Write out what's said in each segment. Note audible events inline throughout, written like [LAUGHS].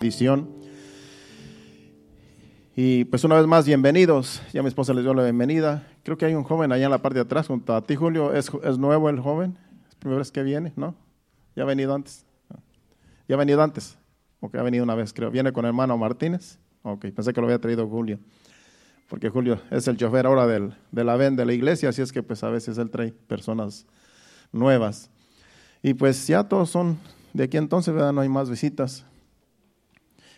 edición. Y pues una vez más, bienvenidos. Ya mi esposa les dio la bienvenida. Creo que hay un joven allá en la parte de atrás junto a ti, Julio. ¿Es, es nuevo el joven? ¿Es la primera vez que viene? ¿No? ¿Ya ha venido antes? ¿Ya ha venido antes? Ok, ha venido una vez, creo. ¿Viene con hermano Martínez? Ok, pensé que lo había traído Julio. Porque Julio es el chofer ahora del, de la VEN de la iglesia, así es que pues a veces él trae personas nuevas. Y pues ya todos son de aquí entonces, ¿verdad? No hay más visitas.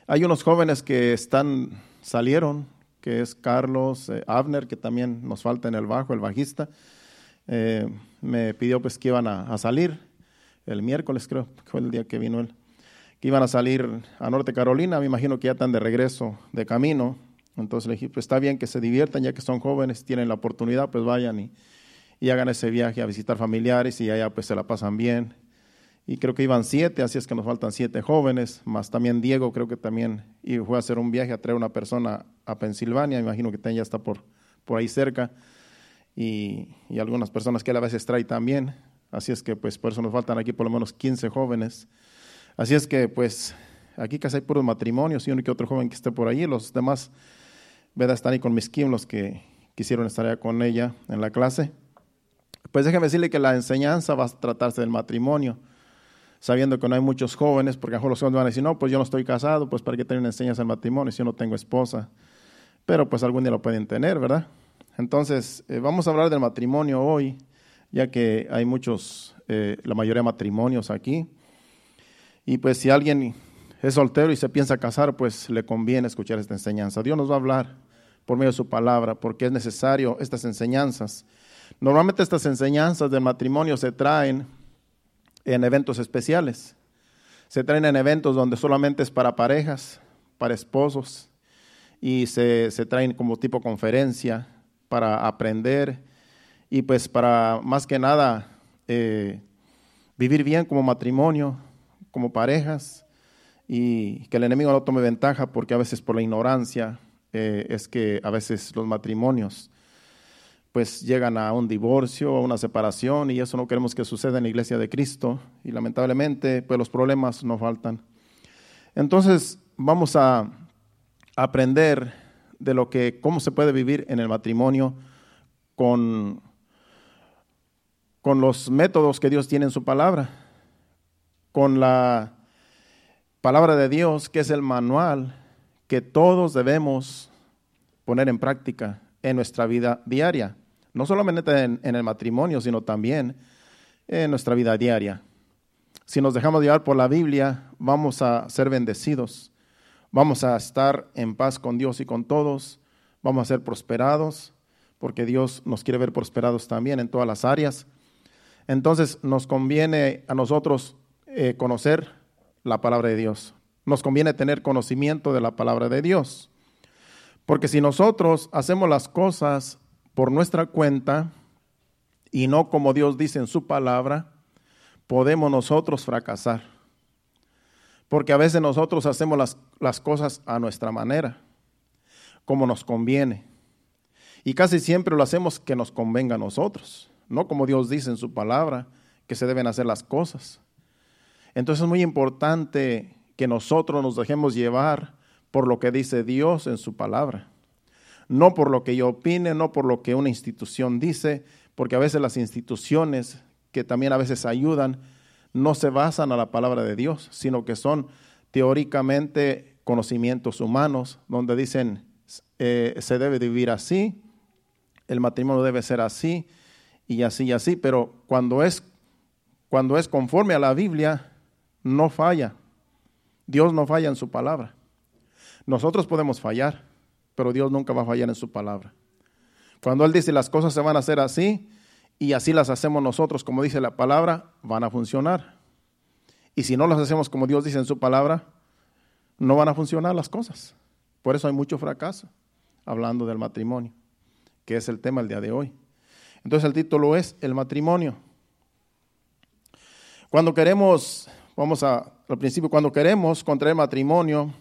Hay unos jóvenes que están, salieron, que es Carlos eh, Abner, que también nos falta en el bajo, el bajista. Eh, me pidió pues que iban a, salir el miércoles, creo, que fue el día que vino él, que iban a salir a Norte Carolina, me imagino que ya están de regreso, de camino. Entonces le dije, pues está bien que se diviertan, ya que son jóvenes, tienen la oportunidad, pues vayan y, y hagan ese viaje a visitar familiares y allá pues se la pasan bien y creo que iban siete, así es que nos faltan siete jóvenes, más también Diego creo que también y fue a hacer un viaje a traer una persona a Pensilvania, imagino que ya está por, por ahí cerca, y, y, algunas personas que él a veces trae también, así es que pues por eso nos faltan aquí por lo menos 15 jóvenes, así es que pues aquí casi hay puros matrimonios y uno que otro joven que esté por ahí, los demás, ¿verdad? Están ahí con mis Kim, los que quisieron estar allá con ella en la clase. Pues déjeme decirle que la enseñanza va a tratarse del matrimonio sabiendo que no hay muchos jóvenes, porque a lo mejor los jóvenes van a decir, no, pues yo no estoy casado, pues para qué tener enseñanza al matrimonio si yo no tengo esposa. Pero pues algún día lo pueden tener, ¿verdad? Entonces, eh, vamos a hablar del matrimonio hoy, ya que hay muchos, eh, la mayoría de matrimonios aquí. Y pues si alguien es soltero y se piensa casar, pues le conviene escuchar esta enseñanza. Dios nos va a hablar por medio de su palabra, porque es necesario estas enseñanzas. Normalmente estas enseñanzas del matrimonio se traen en eventos especiales. Se traen en eventos donde solamente es para parejas, para esposos, y se, se traen como tipo conferencia para aprender y pues para más que nada eh, vivir bien como matrimonio, como parejas, y que el enemigo no tome ventaja porque a veces por la ignorancia eh, es que a veces los matrimonios pues llegan a un divorcio, a una separación, y eso no queremos que suceda en la iglesia de Cristo, y lamentablemente pues los problemas no faltan. Entonces vamos a aprender de lo que, cómo se puede vivir en el matrimonio con, con los métodos que Dios tiene en su palabra, con la palabra de Dios, que es el manual que todos debemos poner en práctica en nuestra vida diaria no solamente en, en, el matrimonio, sino también en nuestra vida diaria. Si nos dejamos llevar por la Biblia, vamos a ser bendecidos, vamos a estar en paz con Dios y con todos, vamos a ser prosperados, porque Dios nos quiere ver prosperados también en todas las áreas. Entonces nos conviene a nosotros eh, conocer la palabra de Dios, nos conviene tener conocimiento de la palabra de Dios. Porque si nosotros hacemos las cosas por nuestra cuenta y no como Dios dice en su palabra, podemos nosotros fracasar. Porque a veces nosotros hacemos las, las cosas a nuestra manera, como nos conviene. Y casi siempre lo hacemos que nos convenga a nosotros, no como Dios dice en su palabra, que se deben hacer las cosas. Entonces es muy importante que nosotros nos dejemos llevar por lo que dice Dios en su palabra no por lo que yo opine, no por lo que una institución dice, porque a veces las instituciones que también a veces ayudan no se basan a la palabra de Dios, sino que son teóricamente conocimientos humanos, donde dicen eh, se debe vivir así, el matrimonio debe ser así y así y así, pero cuando es, cuando es conforme a la Biblia, no falla. Dios no falla en su palabra. Nosotros podemos fallar, pero Dios nunca va a fallar en su palabra. Cuando Él dice las cosas se van a hacer así y así las hacemos nosotros, como dice la palabra, van a funcionar. Y si no las hacemos como Dios dice en su palabra, no van a funcionar las cosas. Por eso hay mucho fracaso hablando del matrimonio, que es el tema el día de hoy. Entonces el título es El matrimonio. Cuando queremos, vamos a, al principio, cuando queremos contraer matrimonio,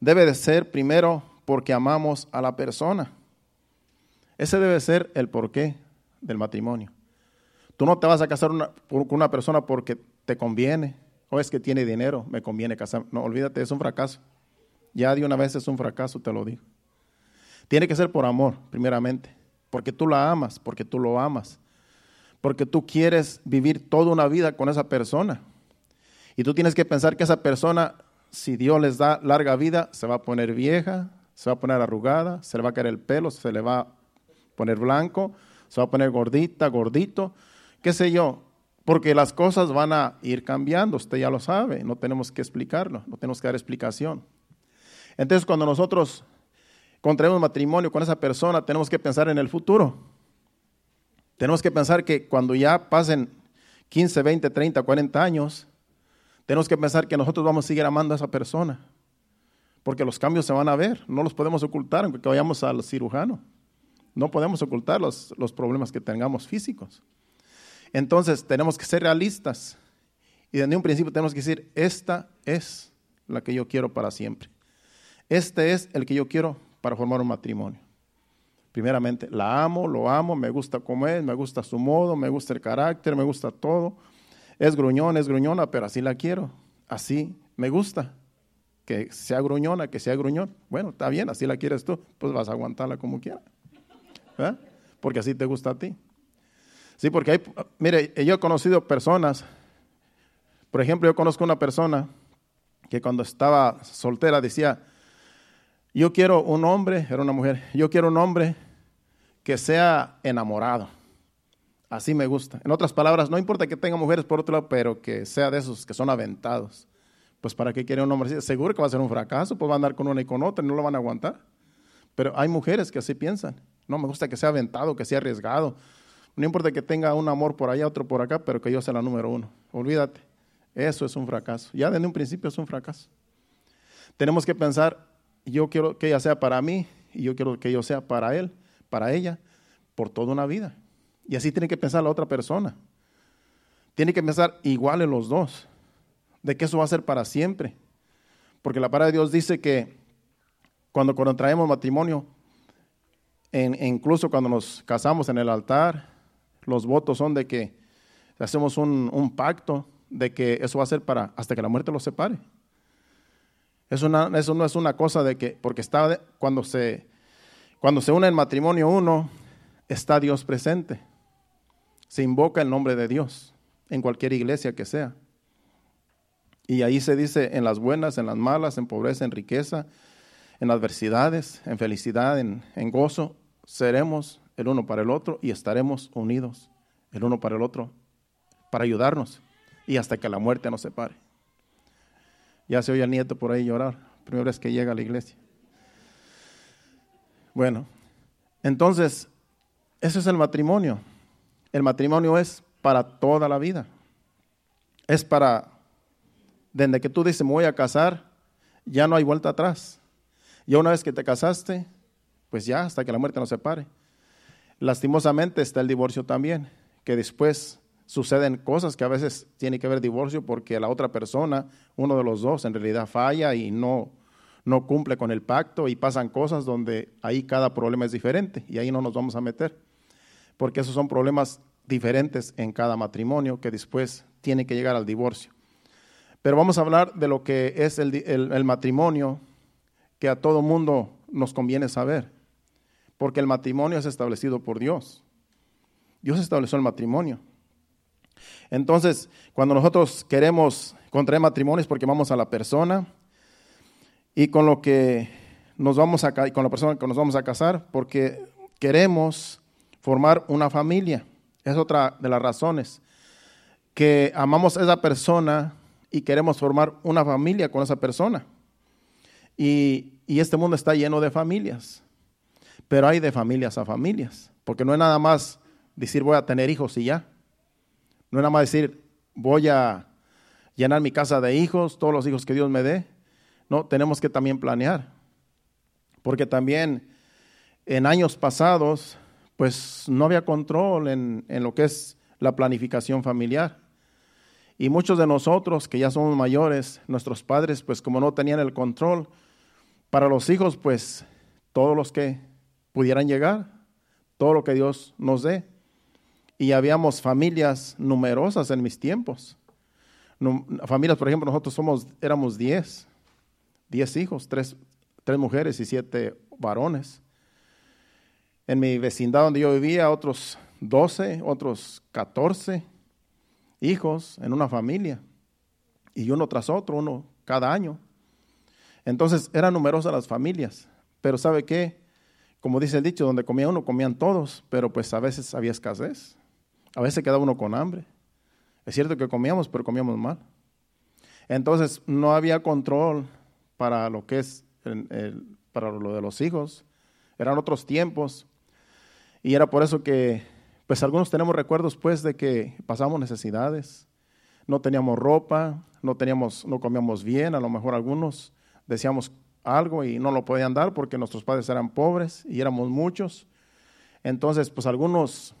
debe de ser primero porque amamos a la persona. Ese debe ser el porqué del matrimonio. Tú no te vas a casar con una persona porque te conviene o es que tiene dinero, me conviene casar. No, olvídate, es un fracaso. ya de una vez es un fracaso, te lo digo. Tiene que ser por amor, primeramente, porque tú la amas, porque tú lo amas, porque tú quieres vivir toda una vida con esa persona. Y tú tienes que pensar que esa persona, si Dios les da larga vida, se va a poner vieja, se va a poner arrugada, se le va a caer el pelo, se le va a poner blanco, se va a poner gordita, gordito, qué sé yo, porque las cosas van a ir cambiando, usted ya lo sabe, no tenemos que explicarlo, no tenemos que dar explicación. Entonces, cuando nosotros contraemos matrimonio con esa persona, tenemos que pensar en el futuro. Tenemos que pensar que cuando ya pasen 15, 20, 30, 40 años, tenemos que pensar que nosotros vamos a seguir amando a esa persona. Porque los cambios se van a ver, no los podemos ocultar aunque vayamos al cirujano. No podemos ocultar los, los problemas que tengamos físicos. Entonces tenemos que ser realistas y desde un principio tenemos que decir, esta es la que yo quiero para siempre. Este es el que yo quiero para formar un matrimonio. Primeramente, la amo, lo amo, me gusta cómo es, me gusta su modo, me gusta el carácter, me gusta todo. Es gruñón, es gruñona, pero así la quiero. Así me gusta. Que sea gruñona, que sea gruñón. Bueno, está bien, así la quieres tú, pues vas a aguantarla como quieras. Porque así te gusta a ti. Sí, porque hay, mire, yo he conocido personas, por ejemplo, yo conozco una persona que cuando estaba soltera decía, yo quiero un hombre, era una mujer, yo quiero un hombre que sea enamorado. Así me gusta. En otras palabras, no importa que tenga mujeres por otro lado, pero que sea de esos que son aventados. Pues para qué quiere un hombre así, seguro que va a ser un fracaso, pues va a andar con una y con otra y no lo van a aguantar. Pero hay mujeres que así piensan. No, me gusta que sea aventado, que sea arriesgado, no importa que tenga un amor por allá, otro por acá, pero que yo sea la número uno. Olvídate, eso es un fracaso. Ya desde un principio es un fracaso. Tenemos que pensar, yo quiero que ella sea para mí y yo quiero que yo sea para él, para ella, por toda una vida. Y así tiene que pensar la otra persona. Tiene que pensar igual en los dos, de que eso va a ser para siempre. Porque la palabra de Dios dice que cuando contraemos matrimonio, incluso cuando nos casamos en el altar, los votos son de que hacemos un, pacto de que eso va a ser para hasta que la muerte los separe. Eso, no es una cosa de que, porque está, cuando se, cuando se une en matrimonio uno, está Dios presente. Se invoca el nombre de Dios en cualquier iglesia que sea. Y ahí se dice en las buenas, en las malas, en pobreza, en riqueza, en adversidades, en felicidad, en, en gozo, seremos el uno para el otro y estaremos unidos el uno para el otro para ayudarnos y hasta que la muerte nos separe. Ya se oye al nieto por ahí llorar, primera vez que llega a la iglesia. Bueno, entonces, eso es el matrimonio. El matrimonio es para toda la vida. Es para, desde que tú dices, me voy a casar, ya no hay vuelta atrás. Ya una vez que te casaste, pues ya hasta que la muerte nos separe. Lastimosamente está el divorcio también, que después suceden cosas que a veces tiene que ver divorcio porque la otra persona, uno de los dos, en realidad falla y no, no cumple con el pacto y pasan cosas donde ahí cada problema es diferente y ahí no nos vamos a meter, porque esos son problemas diferentes en cada matrimonio que después tiene que llegar al divorcio. Pero vamos a hablar de lo que es el, el matrimonio que a todo mundo nos conviene saber porque el matrimonio es establecido por Dios. Dios estableció el matrimonio. Entonces, cuando nosotros queremos contraer matrimonios porque vamos a la persona y con lo que nos vamos a con la persona que nos vamos a casar porque queremos formar una familia. Es otra de las razones que amamos a esa persona y queremos formar una familia con esa persona. Y, y este mundo está lleno de familias. Pero hay de familias a familias, porque no es nada más decir voy a tener hijos y ya. No es nada más decir voy a llenar mi casa de hijos, todos los hijos que Dios me dé. No, tenemos que también planear. Porque también en años pasados, pues no había control en, en lo que es la planificación familiar. Y muchos de nosotros que ya somos mayores, nuestros padres, pues como no tenían el control, para los hijos, pues todos los que pudieran llegar, todo lo que Dios nos dé. Y habíamos familias numerosas en mis tiempos. familias, por ejemplo, nosotros somos, éramos 10, diez hijos, tres, tres mujeres y siete varones. En mi vecindad donde yo vivía, otros doce, otros catorce hijos en una familia. Y uno tras otro, uno cada año. Entonces eran numerosas las familias. Pero ¿sabe qué? Como dice el dicho, donde comía uno, comían todos, pero pues a veces había escasez. A veces quedaba uno con hambre. Es cierto que comíamos, pero comíamos mal. Entonces no había control para lo que es para lo de los hijos. Eran otros tiempos. Y era por eso que, pues algunos tenemos recuerdos pues de que pasamos necesidades. No teníamos ropa, no teníamos, no comíamos bien, a lo mejor algunos decíamos algo y no lo podían dar porque nuestros padres eran pobres y éramos muchos. Entonces, pues algunos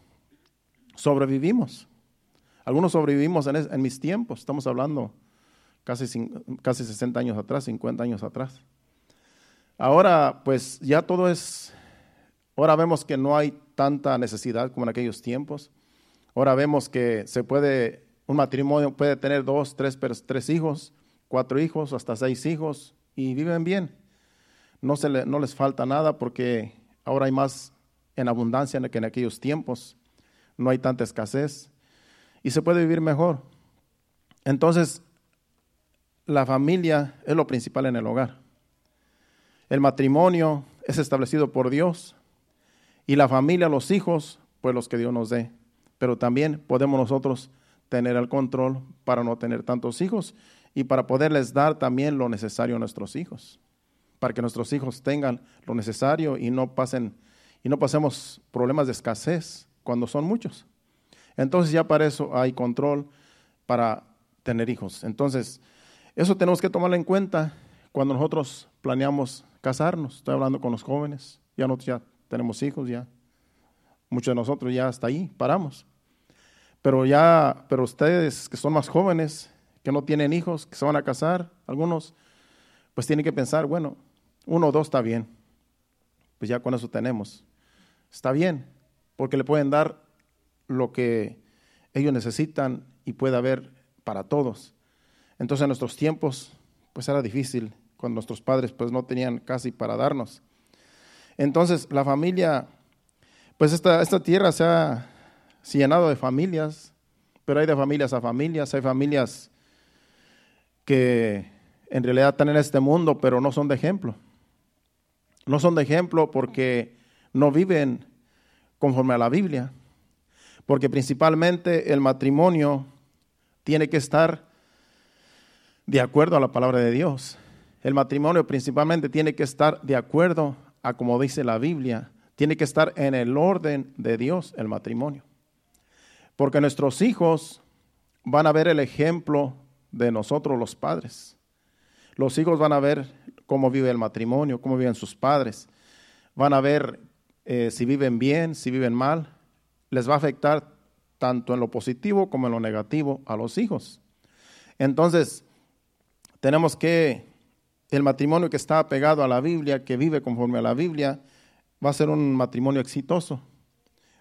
sobrevivimos. Algunos sobrevivimos en, mis tiempos, estamos hablando casi, casi 60 años atrás, 50 años atrás. Ahora, pues ya todo es, ahora vemos que no hay tanta necesidad como en aquellos tiempos. Ahora vemos que se puede, un matrimonio puede tener dos, tres, tres hijos, cuatro hijos, hasta seis hijos, y viven bien. No, se no les falta nada porque ahora hay más en abundancia que en aquellos tiempos. No hay tanta escasez y se puede vivir mejor. Entonces, la familia es lo principal en el hogar. El matrimonio es establecido por Dios y la familia, los hijos, pues los que Dios nos dé. Pero también podemos nosotros tener el control para no tener tantos hijos y para poderles dar también lo necesario a nuestros hijos, para que nuestros hijos tengan lo necesario y no pasen y no pasemos problemas de escasez cuando son muchos. Entonces ya para eso hay control para tener hijos. Entonces, eso tenemos que tomarlo en cuenta cuando nosotros planeamos casarnos. Estoy hablando con los jóvenes, ya nosotros ya tenemos hijos, ya muchos de nosotros ya hasta ahí paramos. Pero ya, pero ustedes que son más jóvenes, que no tienen hijos, que se van a casar, algunos, pues tienen que pensar, bueno, uno o dos está bien, pues ya con eso tenemos. Está bien, porque le pueden dar lo que ellos necesitan y puede haber para todos. Entonces en nuestros tiempos, pues era difícil, cuando nuestros padres pues no tenían casi para darnos. Entonces la familia, pues esta, esta tierra se ha llenado de familias, pero hay de familias a familias, hay familias que en realidad están en este mundo, pero no son de ejemplo. No son de ejemplo porque no viven conforme a la Biblia. Porque principalmente el matrimonio tiene que estar de acuerdo a la palabra de Dios. El matrimonio principalmente tiene que estar de acuerdo a como dice la Biblia. Tiene que estar en el orden de Dios el matrimonio. Porque nuestros hijos van a ver el ejemplo de nosotros los padres. Los hijos van a ver cómo vive el matrimonio, cómo viven sus padres. Van a ver eh, si viven bien, si viven mal. Les va a afectar tanto en lo positivo como en lo negativo a los hijos. Entonces, tenemos que el matrimonio que está apegado a la Biblia, que vive conforme a la Biblia, va a ser un matrimonio exitoso.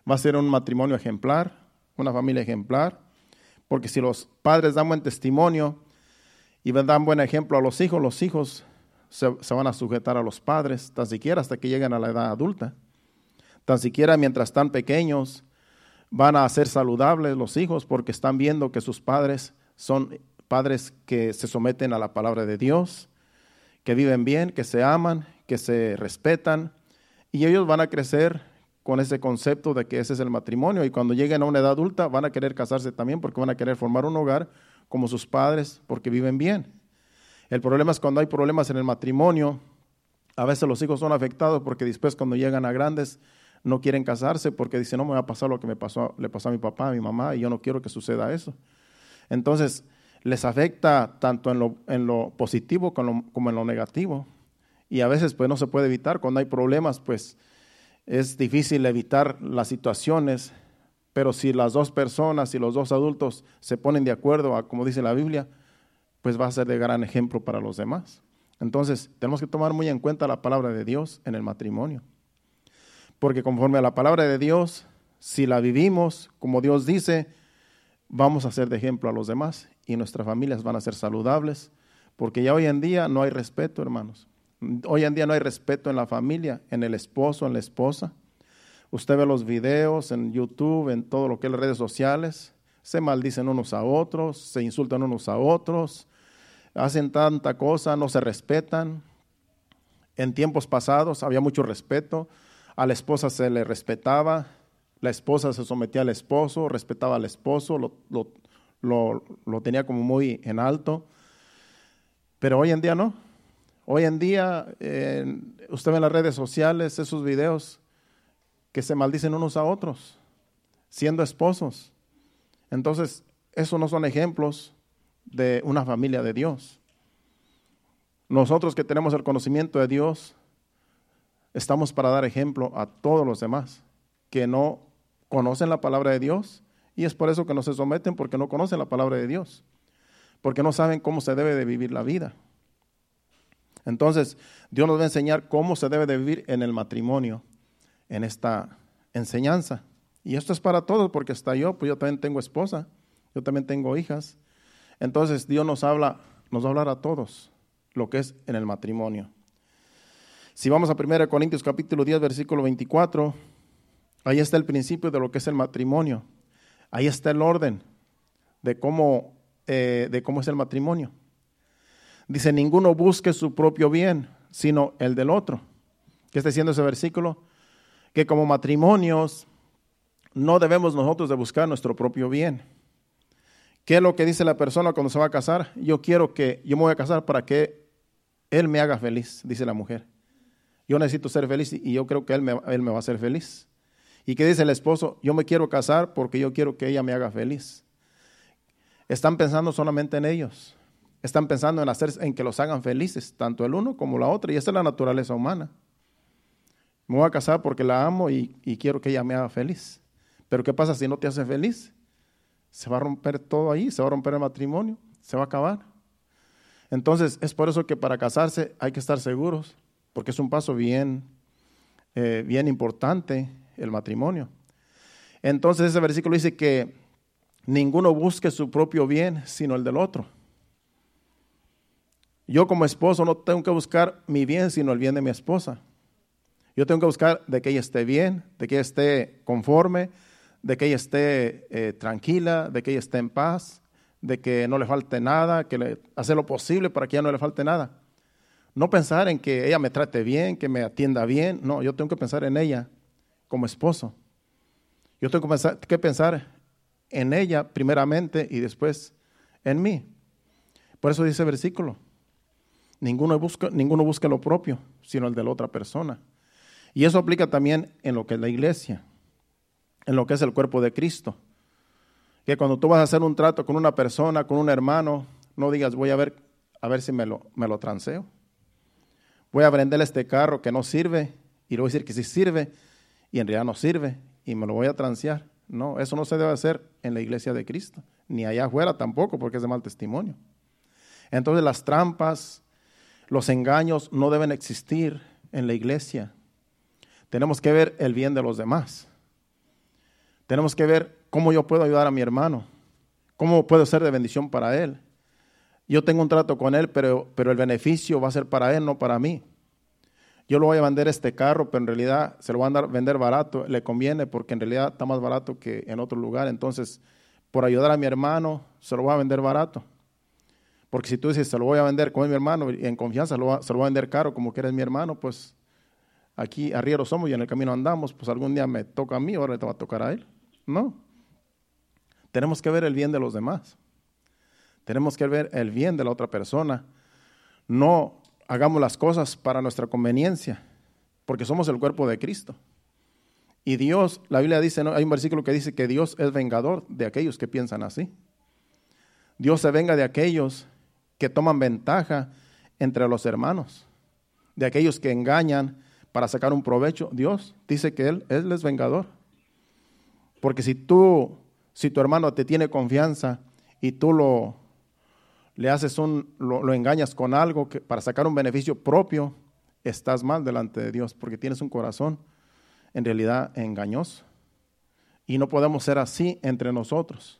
Va a ser un matrimonio ejemplar, una familia ejemplar porque si los padres dan buen testimonio y dan buen ejemplo a los hijos, los hijos se, van a sujetar a los padres, tan siquiera hasta que lleguen a la edad adulta. Tan siquiera mientras están pequeños van a ser saludables los hijos porque están viendo que sus padres son padres que se someten a la palabra de Dios, que viven bien, que se aman, que se respetan, y ellos van a crecer con ese concepto de que ese es el matrimonio y cuando lleguen a una edad adulta van a querer casarse también porque van a querer formar un hogar como sus padres porque viven bien. El problema es cuando hay problemas en el matrimonio, a veces los hijos son afectados porque después cuando llegan a grandes no quieren casarse porque dicen, no me va a pasar lo que me pasó, le pasó a mi papá, a mi mamá, y yo no quiero que suceda eso. Entonces, les afecta tanto en lo, en lo positivo como, en lo negativo. Y a veces pues no se puede evitar, cuando hay problemas, pues es difícil evitar las situaciones, pero si las dos personas y los dos adultos se ponen de acuerdo a como dice la Biblia, pues va a ser de gran ejemplo para los demás. Entonces, tenemos que tomar muy en cuenta la palabra de Dios en el matrimonio. Porque conforme a la palabra de Dios, si la vivimos como Dios dice, vamos a ser de ejemplo a los demás y nuestras familias van a ser saludables, Porque ya hoy en día no hay respeto, hermanos. Hoy en día no hay respeto en la familia, en el esposo, en la esposa. Usted ve los videos en YouTube, en todo lo que es las redes sociales, se maldicen unos a otros, se insultan unos a otros, hacen tanta cosa, no se respetan. En tiempos pasados había mucho respeto, a la esposa se le respetaba, la esposa se sometía al esposo, respetaba al esposo, lo, tenía como muy en alto. Pero hoy en día no. Hoy en día usted ve en las redes sociales esos videos que se maldicen unos a otros, siendo esposos. Entonces, esos no son ejemplos de una familia de Dios. Nosotros que tenemos el conocimiento de Dios, estamos para dar ejemplo a todos los demás que no conocen la palabra de Dios y es por eso que no se someten porque no conocen la palabra de Dios, porque no saben cómo se debe de vivir la vida. Entonces, Dios nos va a enseñar cómo se debe de vivir en el matrimonio en esta enseñanza. Y esto es para todos, porque hasta yo, pues yo también tengo esposa, yo también tengo hijas. Entonces Dios nos habla, nos va a hablar a todos lo que es en el matrimonio. Si vamos a 1 Corintios capítulo 10, versículo 24, ahí está el principio de lo que es el matrimonio. Ahí está el orden de cómo, eh, de cómo es el matrimonio. Dice, ninguno busque su propio bien, sino el del otro. ¿Qué está diciendo ese versículo? que como matrimonios no debemos nosotros de buscar nuestro propio bien. ¿Qué es lo que dice la persona cuando se va a casar? Yo quiero que, yo me voy a casar para que él me haga feliz, dice la mujer. Yo necesito ser feliz y yo creo que él me, él me va a hacer feliz. ¿Y qué dice el esposo? Yo me quiero casar porque yo quiero que ella me haga feliz. Están pensando solamente en ellos. Están pensando en hacer, en que los hagan felices, tanto el uno como la otra. Y esa es la naturaleza humana. Me voy a casar porque la amo y, quiero que ella me haga feliz. Pero ¿qué pasa si no te hace feliz? Se va a romper todo ahí, se va a romper el matrimonio, se va a acabar. Entonces, es por eso que para casarse hay que estar seguros, porque es un paso bien, eh, bien importante el matrimonio. Entonces, ese versículo dice que ninguno busque su propio bien, sino el del otro. Yo como esposo no tengo que buscar mi bien, sino el bien de mi esposa. Yo tengo que buscar de que ella esté bien, de que ella esté conforme, de que ella esté eh, tranquila, de que ella esté en paz, de que no le falte nada, que le, hacer lo posible para que ella no le falte nada. No pensar en que ella me trate bien, que me atienda bien. No, yo tengo que pensar en ella como esposo. Yo tengo que pensar, en ella primeramente y después en mí. Por eso dice el versículo, ninguno busca, ninguno busca lo propio, sino el de la otra persona. Y eso aplica también en lo que es la iglesia, en lo que es el cuerpo de Cristo. Que cuando tú vas a hacer un trato con una persona, con un hermano, no digas, voy a ver, a ver si me lo, me lo transeo. Voy a venderle este carro que no sirve y le voy a decir que sí sirve y en realidad no sirve y me lo voy a transear. No, eso no se debe hacer en la iglesia de Cristo, ni allá afuera tampoco, porque es de mal testimonio. Entonces las trampas, los engaños no deben existir en la iglesia. Tenemos que ver el bien de los demás. Tenemos que ver cómo yo puedo ayudar a mi hermano, cómo puedo ser de bendición para él. Yo tengo un trato con él, pero, pero el beneficio va a ser para él, no para mí. Yo lo voy a vender este carro, pero en realidad se lo van a vender barato, le conviene porque en realidad está más barato que en otro lugar. Entonces, por ayudar a mi hermano, se lo voy a vender barato. Porque si tú dices, se lo voy a vender como es mi hermano y en confianza se lo voy a vender caro como que eres mi hermano, pues aquí arrieros somos y en el camino andamos, pues algún día me toca a mí, ahora le va a tocar a él. No. Tenemos que ver el bien de los demás. Tenemos que ver el bien de la otra persona. No hagamos las cosas para nuestra conveniencia, porque somos el cuerpo de Cristo. Y Dios, la Biblia dice, ¿no? hay un versículo que dice que Dios es vengador de aquellos que piensan así. Dios se venga de aquellos que toman ventaja entre los hermanos, de aquellos que engañan, para sacar un provecho. Dios dice que Él, él es vengador. Porque si tú, si tu hermano te tiene confianza y tú lo, le haces un, lo, engañas con algo que, para sacar un beneficio propio, estás mal delante de Dios porque tienes un corazón en realidad engañoso. Y no podemos ser así entre nosotros.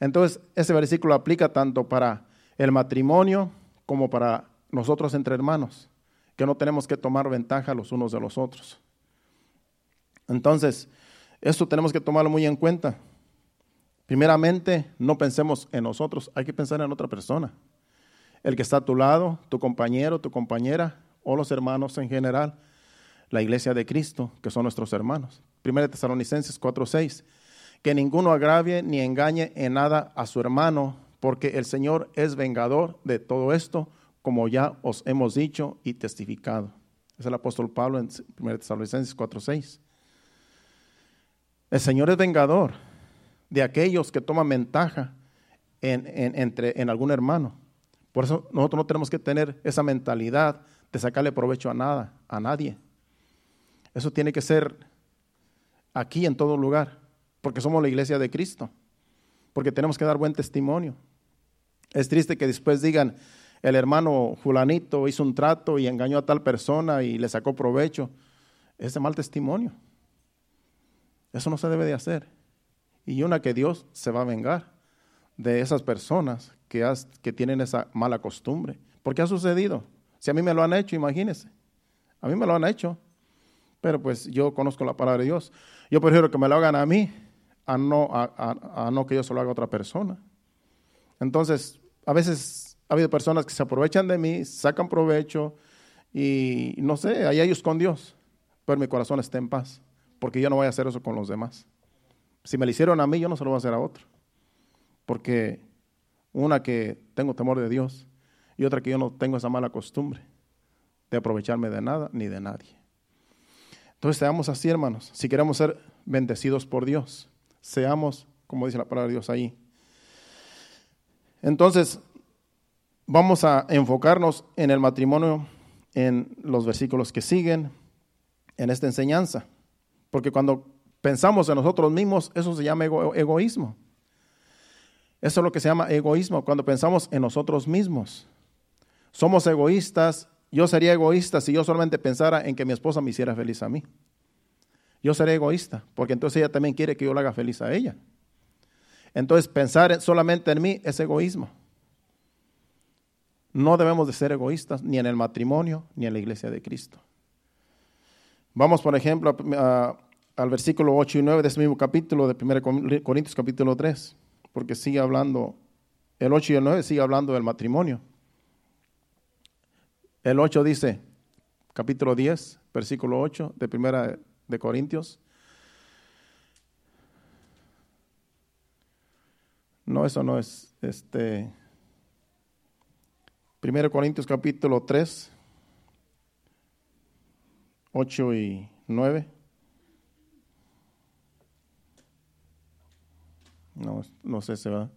Entonces, ese versículo aplica tanto para el matrimonio como para nosotros entre hermanos, que no tenemos que tomar ventaja los unos de los otros. Entonces, esto tenemos que tomarlo muy en cuenta. Primeramente, no pensemos en nosotros, hay que pensar en otra persona. El que está a tu lado, tu compañero, tu compañera o los hermanos en general, la iglesia de Cristo, que son nuestros hermanos. Primera Tesalonicenses 4:6, que ninguno agravie ni engañe en nada a su hermano, porque el Señor es vengador de todo esto, como ya os hemos dicho y testificado. Es el apóstol Pablo en 1 Tesalonicenses 4:6. El Señor es vengador de aquellos que toman ventaja en, entre, en algún hermano. Por eso nosotros no tenemos que tener esa mentalidad de sacarle provecho a nada, a nadie. Eso tiene que ser aquí en todo lugar, porque somos la iglesia de Cristo, porque tenemos que dar buen testimonio. Es triste que después digan, el hermano fulanito hizo un trato y engañó a tal persona y le sacó provecho. Es mal testimonio. Eso no se debe de hacer. Y una que Dios se va a vengar de esas personas que, que tienen esa mala costumbre. Porque ha sucedido. Si a mí me lo han hecho, imagínense. A mí me lo han hecho. Pero pues yo conozco la palabra de Dios. Yo prefiero que me lo hagan a mí a no, a, no que yo se lo haga a otra persona. Entonces, a veces ha habido personas que se aprovechan de mí, sacan provecho y no sé, ahí ellos con Dios. Pero mi corazón está en paz porque yo no voy a hacer eso con los demás. Si me lo hicieron a mí, yo no se lo voy a hacer a otro. Porque una que tengo temor de Dios y otra que yo no tengo esa mala costumbre de aprovecharme de nada ni de nadie. Entonces seamos así, hermanos. Si queremos ser bendecidos por Dios, seamos, como dice la palabra de Dios ahí. Entonces, vamos a enfocarnos en el matrimonio en los versículos que siguen, en esta enseñanza. Porque cuando pensamos en nosotros mismos, eso se llama egoísmo. Eso es lo que se llama egoísmo, cuando pensamos en nosotros mismos. Somos egoístas. Yo sería egoísta si yo solamente pensara en que mi esposa me hiciera feliz a mí. Yo sería egoísta, porque entonces ella también quiere que yo la haga feliz a ella. Entonces pensar solamente en mí es egoísmo. No debemos de ser egoístas ni en el matrimonio ni en la iglesia de Cristo. Vamos, por ejemplo, al versículo 8 y 9 de este mismo capítulo de 1 Corintios capítulo 3, porque sigue hablando, el 8 y el 9 sigue hablando del matrimonio. El 8 dice, capítulo 10, versículo 8 de 1 de Corintios. No, eso no es este 1 Corintios capítulo 3, 8 y 9. No, no sé, se va.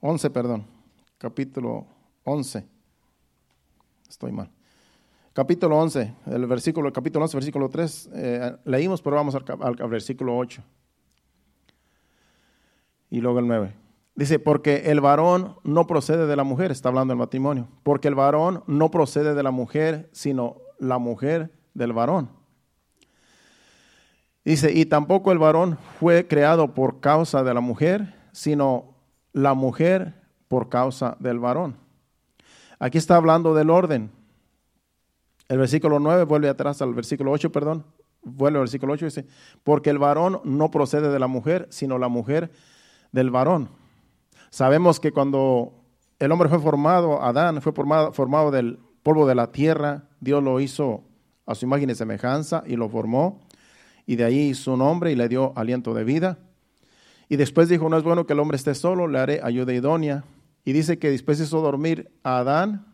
11, perdón. Capítulo 11. Estoy mal. Capítulo 11, el versículo, capítulo 11, versículo 3, eh, leímos, pero vamos al, al versículo 8. Y luego el 9. Dice, porque el varón no procede de la mujer, está hablando del matrimonio, porque el varón no procede de la mujer, sino la mujer del varón. Dice, y tampoco el varón fue creado por causa de la mujer, sino la mujer por causa del varón. Aquí está hablando del orden. El versículo 9 vuelve atrás al versículo 8, perdón. Vuelve al versículo 8 dice, porque el varón no procede de la mujer, sino la mujer del varón. Sabemos que cuando el hombre fue formado, Adán fue formado, formado del polvo de la tierra, Dios lo hizo a su imagen y semejanza y lo formó, y de ahí su nombre y le dio aliento de vida. Y después dijo, no es bueno que el hombre esté solo, le haré ayuda idónea. Y dice que después hizo dormir a Adán,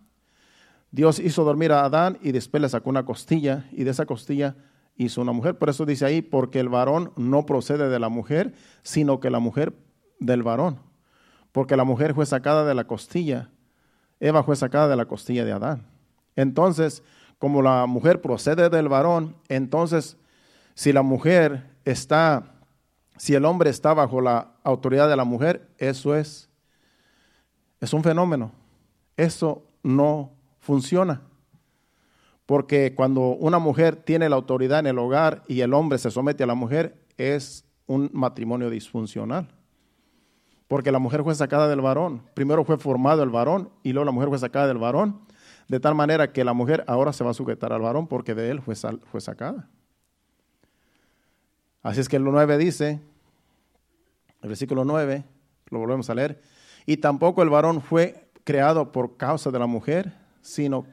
Dios hizo dormir a Adán y después le sacó una costilla y de esa costilla hizo una mujer. Por eso dice ahí, porque el varón no procede de la mujer, sino que la mujer del varón porque la mujer fue sacada de la costilla, Eva fue sacada de la costilla de Adán. Entonces, como la mujer procede del varón, entonces si la mujer está, si el hombre está bajo la autoridad de la mujer, eso es, es un fenómeno. Eso no funciona. Porque cuando una mujer tiene la autoridad en el hogar y el hombre se somete a la mujer, es un matrimonio disfuncional. porque la mujer fue sacada del varón. Primero fue formado el varón y luego la mujer fue sacada del varón, de tal manera que la mujer ahora se va a sujetar al varón porque de él fue, fue sacada. Así es que el 9 dice, el versículo 9, lo volvemos a leer, y tampoco el varón fue creado por causa de la mujer, sino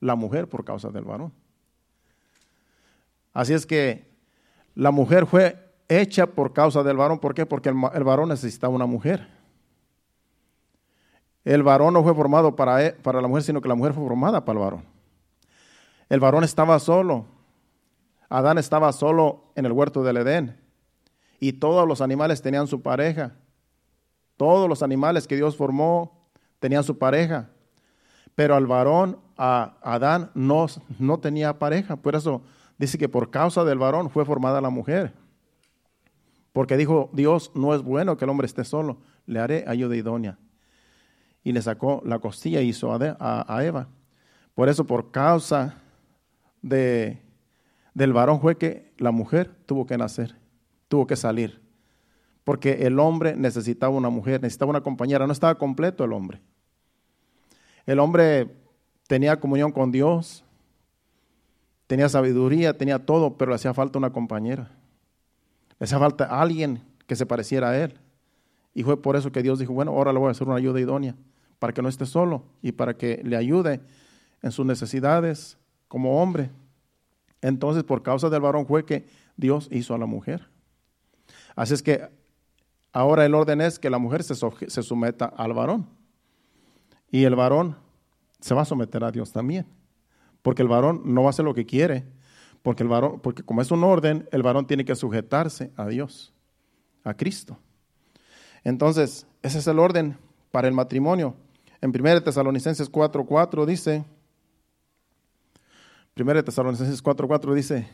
la mujer por causa del varón. Así es que la mujer fue hecha por causa del varón. ¿Por qué? Porque el, varón necesitaba una mujer. El varón no fue formado para, e, para la mujer, sino que la mujer fue formada para el varón. El varón estaba solo. Adán estaba solo en el huerto del Edén. Y todos los animales tenían su pareja. Todos los animales que Dios formó tenían su pareja. Pero al varón, a Adán, no, no tenía pareja. Por eso dice que por causa del varón fue formada la mujer. Porque dijo, Dios no es bueno que el hombre esté solo, le haré ayuda idónea. Y le sacó la costilla y hizo a, Eva. Por eso, por causa de, del varón fue que la mujer tuvo que nacer, tuvo que salir. Porque el hombre necesitaba una mujer, necesitaba una compañera, no estaba completo el hombre. El hombre tenía comunión con Dios, tenía sabiduría, tenía todo, pero le hacía falta una compañera. Le hacía falta alguien que se pareciera a él. Y fue por eso que Dios dijo, bueno, ahora le voy a hacer una ayuda idónea, para que no esté solo y para que le ayude en sus necesidades como hombre. Entonces, por causa del varón fue que Dios hizo a la mujer. Así es que ahora el orden es que la mujer se, someta al varón. Y el varón se va a someter a Dios también porque el varón no va a hacer lo que quiere, porque el varón, porque como es un orden, el varón tiene que sujetarse a Dios, a Cristo. Entonces, ese es el orden para el matrimonio. En 1 Tesalonicenses 4:4 dice 1 Tesalonicenses 4:4 dice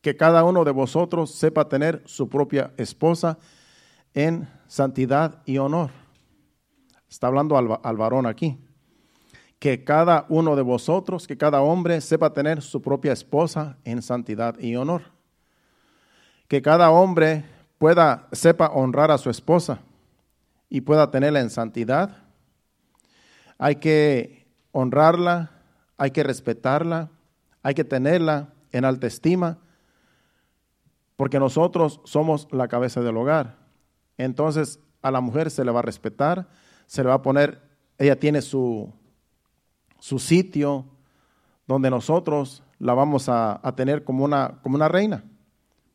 que cada uno de vosotros sepa tener su propia esposa en santidad y honor. Está hablando al, al varón aquí que cada uno de vosotros, que cada hombre sepa tener su propia esposa en santidad y honor. Que cada hombre pueda, sepa honrar a su esposa y pueda tenerla en santidad. Hay que honrarla, hay que respetarla, hay que tenerla en alta estima, porque nosotros somos la cabeza del hogar. Entonces a la mujer se le va a respetar, se le va a poner, ella tiene su, su sitio donde nosotros la vamos a, tener como una, como una reina.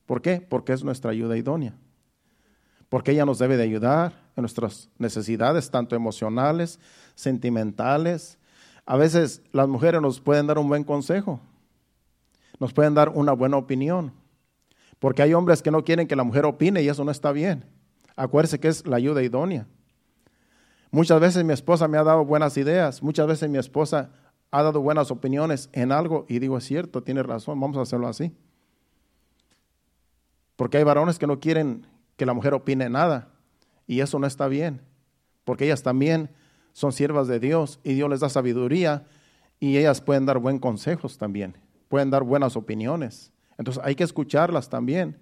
¿Por qué? Porque es nuestra ayuda idónea. Porque ella nos debe de ayudar en nuestras necesidades, tanto emocionales, sentimentales. A veces las mujeres nos pueden dar un buen consejo, nos pueden dar una buena opinión. Porque hay hombres que no quieren que la mujer opine y eso no está bien. Acuérdese que es la ayuda idónea. Muchas veces mi esposa me ha dado buenas ideas, muchas veces mi esposa ha dado buenas opiniones en algo y digo, es cierto, tiene razón, vamos a hacerlo así. Porque hay varones que no quieren que la mujer opine nada y eso no está bien, porque ellas también son siervas de Dios y Dios les da sabiduría y ellas pueden dar buen consejos también, pueden dar buenas opiniones. Entonces hay que escucharlas también,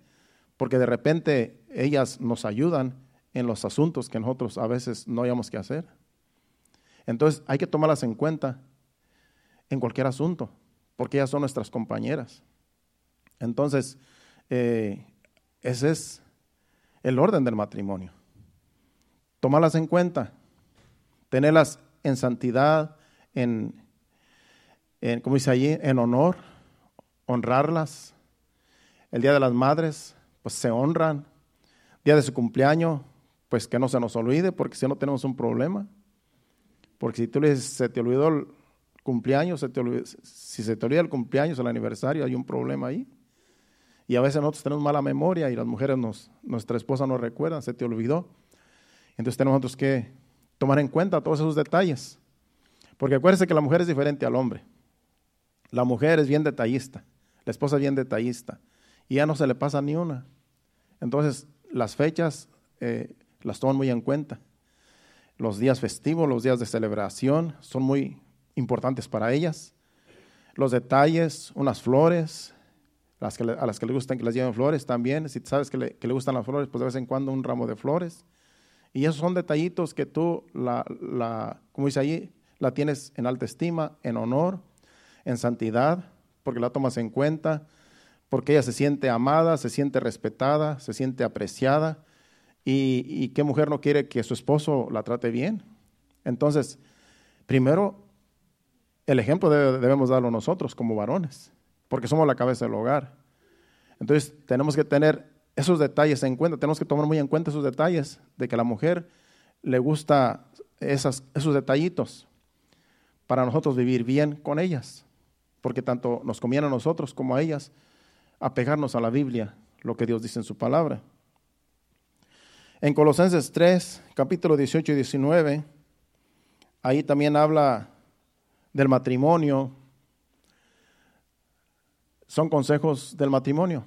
porque de repente ellas nos ayudan en los asuntos que nosotros a veces no hayamos que hacer. Entonces hay que tomarlas en cuenta en cualquier asunto, porque ellas son nuestras compañeras. Entonces, eh, ese es el orden del matrimonio. Tomarlas en cuenta, tenerlas en santidad, en, en como dice allí, en honor, honrarlas. El Día de las Madres, pues se honran. Día de su cumpleaños, pues que no se nos olvide, porque si no tenemos un problema. Porque si tú le dices, se te olvidó el cumpleaños, si se te olvida el cumpleaños, el aniversario, hay un problema ahí. Y a veces nosotros tenemos mala memoria y las mujeres, nos, nuestra esposa nos recuerda, se te olvidó. Entonces tenemos nosotros que tomar en cuenta todos esos detalles. Porque acuérdense que la mujer es diferente al hombre. La mujer es bien detallista, la esposa es bien detallista. Y ya no se le pasa ni una. Entonces, las fechas eh, las toman muy en cuenta. Los días festivos, los días de celebración son muy importantes para ellas. Los detalles, unas flores, las que, a las que les gustan que les lleven flores también. Si sabes que le, le, gustan las flores, pues de vez en cuando un ramo de flores Y esos son detallitos que tú, la, como dice ahí, la tienes en alta estima, en honor, en santidad, porque la tomas en cuenta, porque ella se siente amada, se siente respetada, se siente apreciada. ¿Y, qué mujer no quiere que su esposo la trate bien? Entonces, primero, el ejemplo debemos darlo nosotros como varones, porque somos la cabeza del hogar. Entonces, tenemos que tener esos detalles en cuenta, tenemos que tomar muy en cuenta esos detalles de que a la mujer le gusta esos detallitos para nosotros vivir bien con ellas, porque tanto nos conviene a nosotros como a ellas apegarnos a la Biblia, lo que Dios dice en su palabra. En Colosenses 3, capítulo 18 y 19, ahí también habla del matrimonio. Son consejos del matrimonio.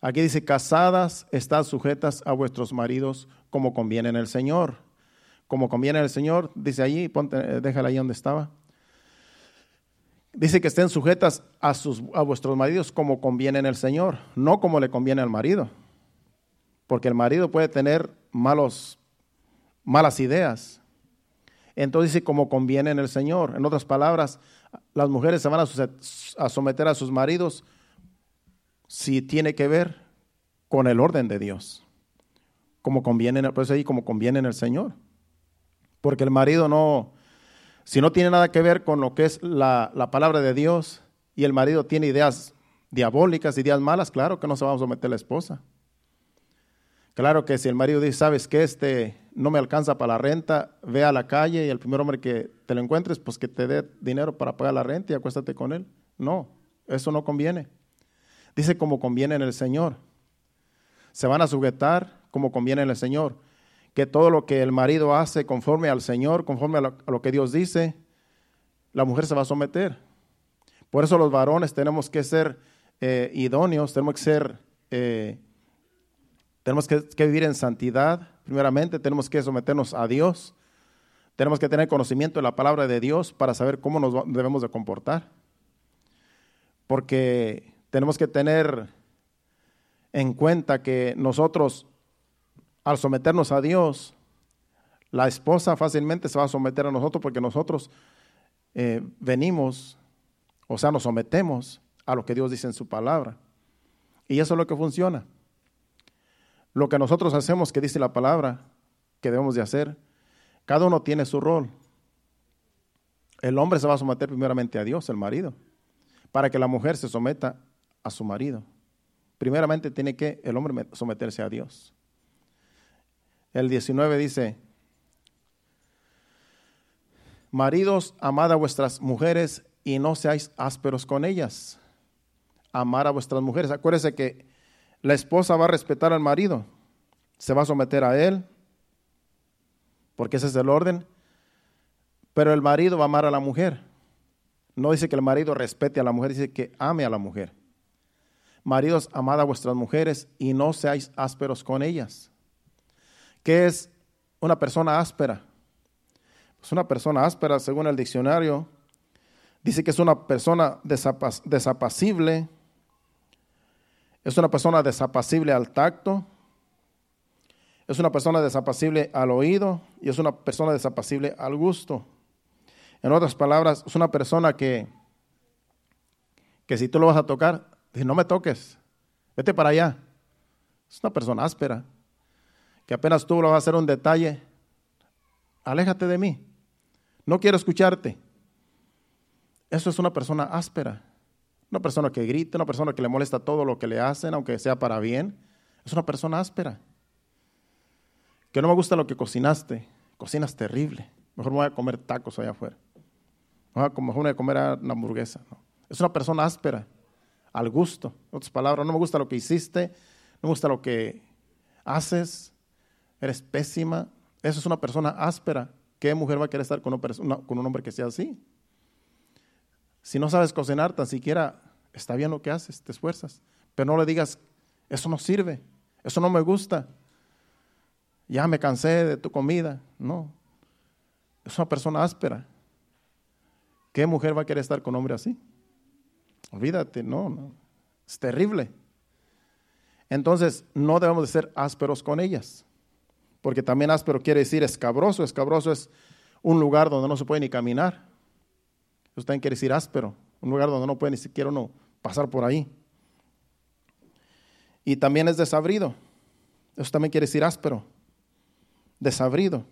Aquí dice, casadas, estad sujetas a vuestros maridos como conviene en el Señor. Como conviene en el Señor, dice allí, ponte, eh, déjala ahí donde estaba. Dice que estén sujetas a, sus, a vuestros maridos como conviene en el Señor, no como le conviene al marido. Porque el marido puede tener malos, malas ideas. Entonces dice como conviene en el Señor. En otras palabras, las mujeres se van a someter a sus maridos si tiene que ver con el orden de Dios, como conviene, pues ahí como conviene en el Señor. Porque el marido no, si no tiene nada que ver con lo que es la, la palabra de Dios y el marido tiene ideas diabólicas, ideas malas, claro que no se va a someter a la esposa. Claro que si el marido dice, sabes que este no me alcanza para la renta, ve a la calle y el primer hombre que te lo encuentres, pues que te dé dinero para pagar la renta y acuéstate con él. No, eso no conviene. Dice como conviene en el Señor. Se van a sujetar como conviene en el Señor. Que todo lo que el marido hace conforme al Señor, conforme a lo, que Dios dice, la mujer se va a someter. Por eso los varones tenemos que ser eh, idóneos, tenemos que ser, eh, tenemos que, vivir en santidad, primeramente, tenemos que someternos a Dios, tenemos que tener conocimiento de la palabra de Dios para saber cómo nos debemos de comportar. Porque tenemos que tener en cuenta que nosotros, al someternos a Dios, la esposa fácilmente se va a someter a nosotros porque nosotros eh, venimos, o sea, nos sometemos a lo que Dios dice en su palabra. Y eso es lo que funciona. Lo que nosotros hacemos, que dice la palabra, que debemos de hacer, cada uno tiene su rol. El hombre se va a someter primeramente a Dios, el marido, para que la mujer se someta a su marido. Primeramente tiene que el hombre someterse a Dios. El 19 dice, maridos, amad a vuestras mujeres y no seáis ásperos con ellas. Amar a vuestras mujeres. Acuérdese que la esposa va a respetar al marido, se va a someter a él, porque ese es el orden, pero el marido va a amar a la mujer. No dice que el marido respete a la mujer, dice que ame a la mujer. Maridos, amad a vuestras mujeres y no seáis ásperos con ellas. ¿Qué es una persona áspera? Pues una persona áspera, según el diccionario, dice que es una persona desapacible, es una persona desapacible al tacto, es una persona desapacible al oído y es una persona desapacible al gusto. En otras palabras, es una persona que, que si tú lo vas a tocar, Dice, no me toques, vete para allá. Es una persona áspera, que apenas tú lo vas a hacer un detalle, aléjate de mí, no quiero escucharte. Eso es una persona áspera, una persona que grita, una persona que le molesta todo lo que le hacen, aunque sea para bien. Es una persona áspera. Que no me gusta lo que cocinaste, cocinas terrible. Mejor me voy a comer tacos allá afuera. Mejor me voy a comer una hamburguesa. Es una persona áspera al gusto. En otras palabras, no me gusta lo que hiciste, no me gusta lo que haces, eres pésima. Eso es una persona áspera. ¿Qué mujer va a querer estar con, con un hombre que sea así? Si no sabes cocinar, tan siquiera está bien lo que haces, te esfuerzas. Pero no le digas, eso no sirve, eso no me gusta. Ya me cansé de tu comida. No. Es una persona áspera. ¿Qué mujer va a querer estar con un hombre así? Olvídate, no, no. Es terrible. Entonces, no debemos de ser ásperos con ellas. Porque también áspero quiere decir escabroso. Escabroso es un lugar donde no se puede ni caminar. Eso también quiere decir áspero, un lugar donde no puede ni siquiera uno pasar por ahí. Y también es desabrido. Eso también quiere decir áspero, desabrido.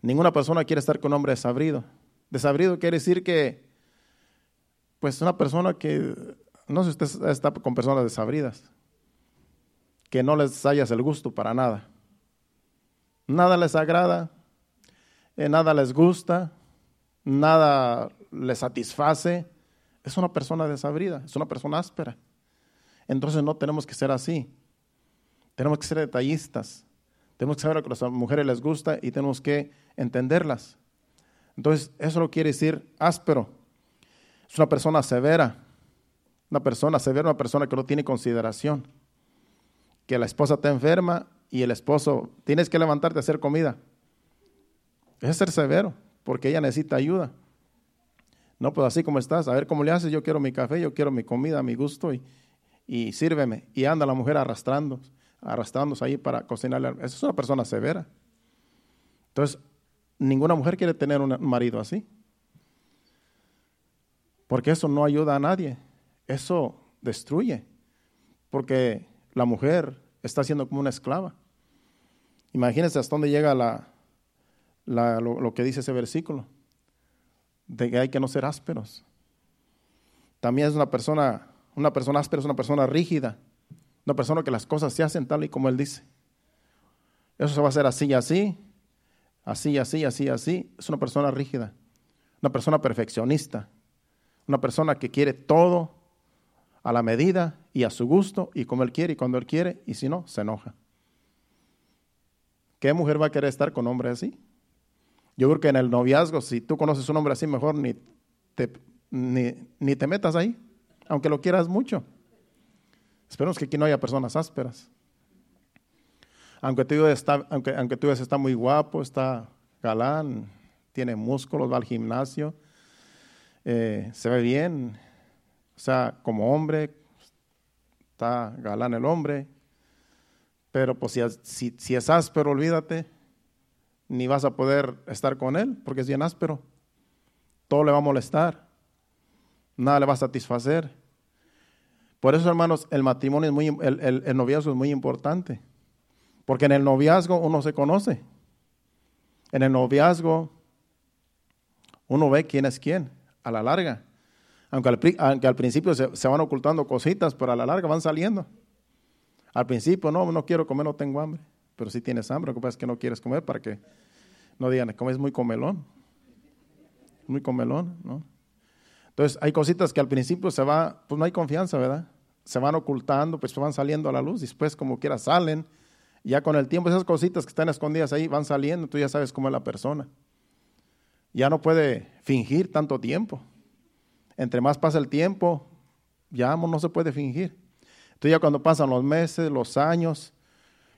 Ninguna persona quiere estar con un hombre desabrido. Desabrido quiere decir que, pues, una persona que, no sé si usted está con personas desabridas, que no les hayas el gusto para nada. Nada les agrada, eh, nada les gusta, nada les satisface. Es una persona desabrida, es una persona áspera. Entonces no tenemos que ser así. Tenemos que ser detallistas. Tenemos que saber que a las mujeres les gusta y tenemos que entenderlas. Entonces, eso lo quiere decir áspero. Es una persona severa. Una persona severa, una persona que no tiene consideración. Que la esposa está enferma y el esposo, tienes que levantarte a hacer comida. Es ser severo, porque ella necesita ayuda. No, pues así como estás, a ver cómo le haces, yo quiero mi café, yo quiero mi comida mi gusto y, y sírveme. Y anda la mujer arrastrando, arrastrándose ahí para cocinarle. Esa es una persona severa. Entonces, ninguna mujer quiere tener un marido así. Porque eso no ayuda a nadie. Eso destruye. Porque la mujer está siendo como una esclava. Imagínense hasta dónde llega lo, lo, que dice ese versículo, de que hay que no ser ásperos. También es una persona, una persona áspera es una persona rígida, una persona que las cosas se hacen tal y como él dice. Eso se va a hacer así y así, así, así, así, así. Es una persona rígida, una persona perfeccionista, una persona que quiere todo a la medida y a su gusto y como él quiere y cuando él quiere y si no, se enoja. ¿Qué mujer va a querer estar con hombre así? Yo creo que en el noviazgo, si tú conoces un hombre así, mejor ni te, ni, te metas ahí, aunque lo quieras mucho. Esperemos que aquí no haya personas ásperas. Aunque tú, está, aunque, está muy guapo, está galán, tiene músculos, va al gimnasio, eh, se ve bien, o sea, como hombre, está galán el hombre, pero pues si, si, es áspero, olvídate, ni vas a poder estar con él, porque es bien áspero. Todo le va a molestar, nada le va a satisfacer. Por eso, hermanos, el matrimonio es muy, el, el noviazgo es muy importante, porque en el noviazgo uno se conoce. En el noviazgo uno ve quién es quién, a la larga. Aunque al, aunque al principio se, se, van ocultando cositas, pero a la larga van saliendo. Al principio, no, no quiero comer, no tengo hambre. Pero si tienes hambre, lo que pasa es que no quieres comer para que no digan, comes muy comelón. Muy comelón, ¿no? Entonces, hay cositas que al principio se va, pues no hay confianza, ¿verdad? Se van ocultando, pues van saliendo a la luz, después como quiera salen. Ya con el tiempo, esas cositas que están escondidas ahí van saliendo, tú ya sabes cómo es la persona. Ya no puede fingir tanto tiempo. Entre más pasa el tiempo, ya no se puede fingir. Tú ya cuando pasan los meses, los años,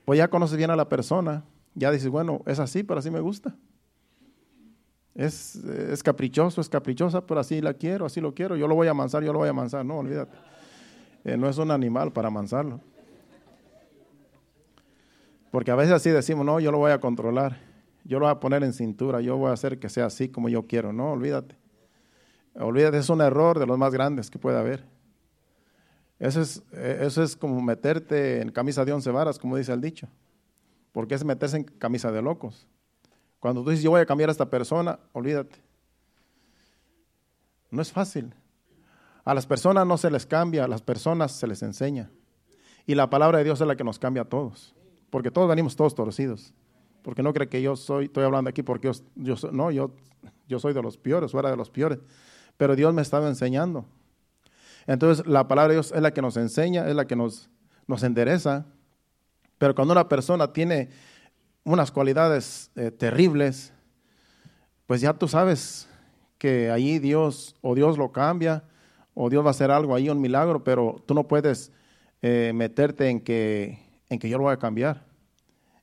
pues ya conoces bien a la persona, ya dices, bueno, es así, pero así me gusta. Es, es caprichoso, es caprichosa, pero así la quiero, así lo quiero. Yo lo voy a amansar, yo lo voy a amansar. No, olvídate. Eh, no es un animal para amansarlo. Porque a veces así decimos, no, yo lo voy a controlar. Yo lo voy a poner en cintura, yo voy a hacer que sea así como yo quiero. No, olvídate. Olvídate, es un error de los más grandes que puede haber. Eso es, eh, eso es como meterte en camisa de once varas, como dice el dicho. Porque es meterse en camisa de locos. Cuando tú dices, yo voy a cambiar a esta persona, olvídate. No es fácil. A las personas no se les cambia, a las personas se les enseña. Y la palabra de Dios es la que nos cambia a todos. Porque todos venimos todos torcidos. Porque no cree que yo soy, estoy hablando aquí porque yo, yo no, yo, yo soy de los peores, fuera de los peores. Pero Dios me estaba enseñando. Entonces la palabra de Dios es la que nos enseña, es la que nos, nos endereza. Pero cuando una persona tiene unas cualidades eh, terribles, pues ya tú sabes que ahí Dios o Dios lo cambia o Dios va a hacer algo ahí, un milagro, pero tú no puedes eh, meterte en que, en que yo lo voy a cambiar,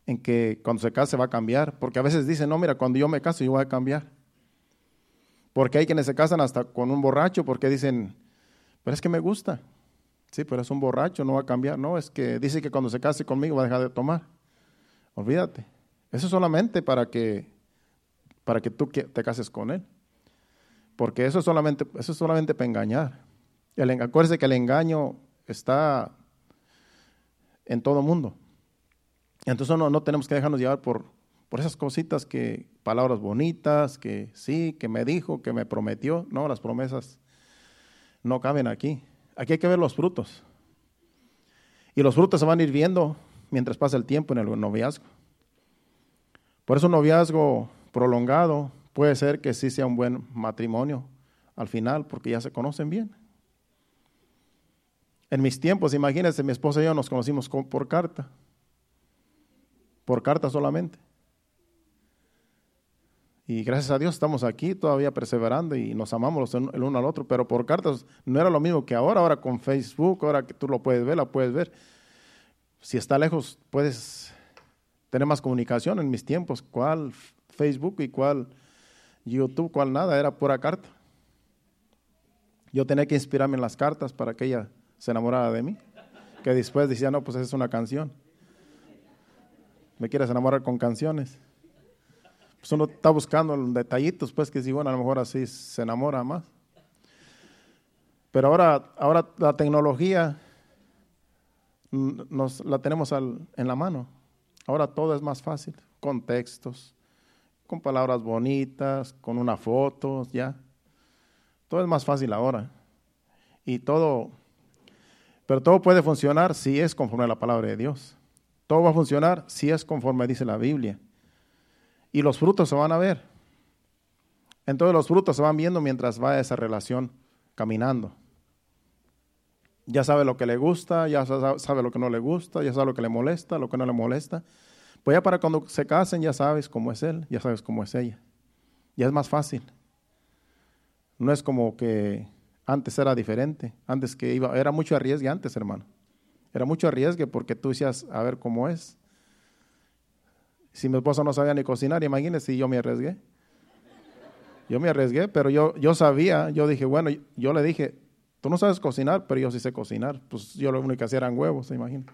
en que cuando se case va a cambiar, porque a veces dicen, no, mira, cuando yo me caso yo voy a cambiar. Porque hay quienes se casan hasta con un borracho porque dicen, pero es que me gusta. Sí, pero es un borracho, no va a cambiar. No, es que dice que cuando se case conmigo va a dejar de tomar. Olvídate. Eso es solamente para que, para que tú te cases con él. Porque eso es solamente, eso es solamente para engañar. El, acuérdese que el engaño está en todo mundo. Entonces no, no tenemos que dejarnos llevar por, por esas cositas que, palabras bonitas, que sí, que me dijo, que me prometió. No, las promesas no caben aquí. Aquí hay que ver los frutos. Y los frutos se van a ir viendo mientras pasa el tiempo en el noviazgo. Por eso un noviazgo prolongado puede ser que sí sea un buen matrimonio al final, porque ya se conocen bien. En mis tiempos, imagínense, mi esposa y yo nos conocimos por carta, por carta solamente. Y gracias a Dios estamos aquí todavía perseverando y nos amamos el uno al otro, pero por cartas no era lo mismo que ahora, ahora con Facebook, ahora que tú lo puedes ver, la puedes ver. Si está lejos, puedes tener más comunicación en mis tiempos. ¿Cuál Facebook y cuál YouTube? ¿Cuál nada? Era pura carta. Yo tenía que inspirarme en las cartas para que ella se enamorara de mí. Que después decía, no, pues es una canción. Me quieres enamorar con canciones. Pues uno está buscando detallitos, pues que si, bueno, a lo mejor así se enamora más. Pero ahora, ahora la tecnología nos la tenemos en la mano. Ahora todo es más fácil, con textos, con palabras bonitas, con una foto, ya. Todo es más fácil ahora. Y todo, pero todo puede funcionar si es conforme a la palabra de Dios. Todo va a funcionar si es conforme dice la Biblia y los frutos se van a ver. Entonces los frutos se van viendo mientras va esa relación caminando. Ya sabe lo que le gusta, ya sabe lo que no le gusta, ya sabe lo que le molesta, lo que no le molesta. Pues ya para cuando se casen ya sabes cómo es él, ya sabes cómo es ella. Ya es más fácil. No es como que antes era diferente, antes que iba, era mucho arriesgue antes, hermano. Era mucho arriesgue porque tú decías, a ver cómo es. Si mi esposo no sabía ni cocinar, imagínese si yo me arriesgué. Yo me arriesgué, pero yo, yo sabía, yo dije, bueno, yo le dije, tú no sabes cocinar, pero yo sí sé cocinar. Pues yo lo único que hacía eran huevos, se imagina.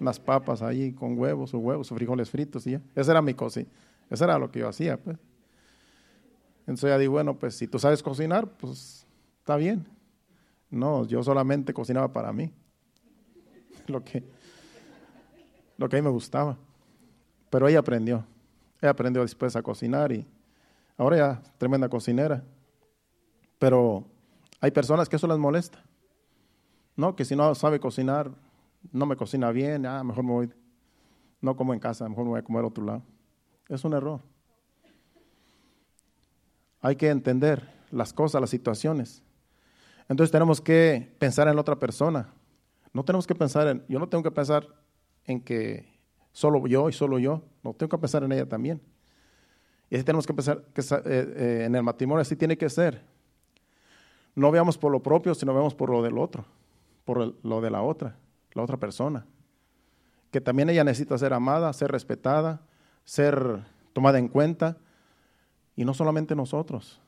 Unas papas ahí con huevos, o huevos, frijoles fritos y ya. Esa era mi cocina. Eso era lo que yo hacía, pues. Entonces ya digo, bueno, pues si tú sabes cocinar, pues está bien. No, yo solamente cocinaba para mí. [LAUGHS] Lo que, lo que a mí me gustaba. Pero ella aprendió. Ella aprendió después a cocinar y ahora ya tremenda cocinera. Pero hay personas que eso les molesta. No, que si no sabe cocinar, no me cocina bien, ah, mejor me voy, no como en casa, mejor me voy a comer a otro lado. Es un error. Hay que entender las cosas, las situaciones. Entonces tenemos que pensar en la otra persona. No tenemos que pensar en, yo no tengo que pensar en que solo yo y solo yo. No, tengo que pensar en ella también. Y así tenemos que pensar que eh, eh, en el matrimonio así tiene que ser. No veamos por lo propio, sino veamos por lo del otro, por lo de la otra, la otra persona. Que también ella necesita ser amada, ser respetada, ser tomada en cuenta, y no solamente nosotros.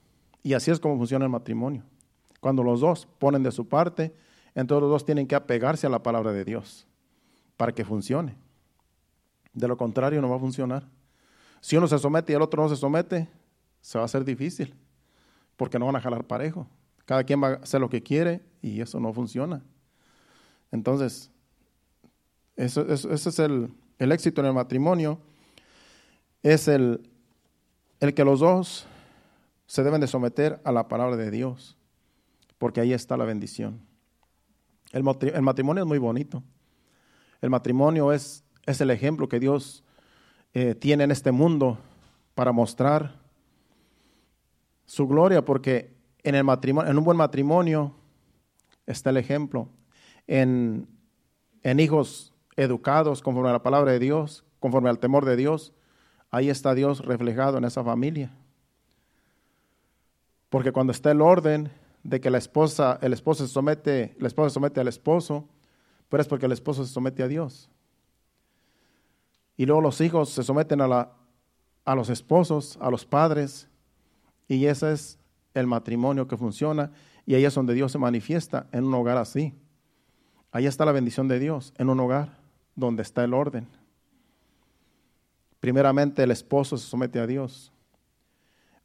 Y así es como funciona el matrimonio. Cuando los dos ponen de su parte, entonces los dos tienen que apegarse a la palabra de Dios para que funcione. De lo contrario, no va a funcionar. Si uno se somete y el otro no se somete, se va a hacer difícil, porque no van a jalar parejo. Cada quien va a hacer lo que quiere y eso no funciona. Entonces, eso, ese es el, el, éxito en el matrimonio, es el, el que los dos se deben de someter a la palabra de Dios, porque ahí está la bendición. El matrimonio es muy bonito. El matrimonio es es el ejemplo que Dios eh, tiene en este mundo para mostrar su gloria, porque en, el matrimonio, en un buen matrimonio está el ejemplo. En, en hijos educados conforme a la palabra de Dios, conforme al temor de Dios, ahí está Dios reflejado en esa familia. Porque cuando está el orden de que la esposa, el esposo se somete, la esposa se somete al esposo, pero es porque el esposo se somete a Dios. Y luego los hijos se someten a, la, a los esposos, a los padres, y ese es el matrimonio que funciona, y ahí es donde Dios se manifiesta en un hogar así. Ahí está la bendición de Dios, en un hogar donde está el orden. Primeramente el esposo se somete a Dios.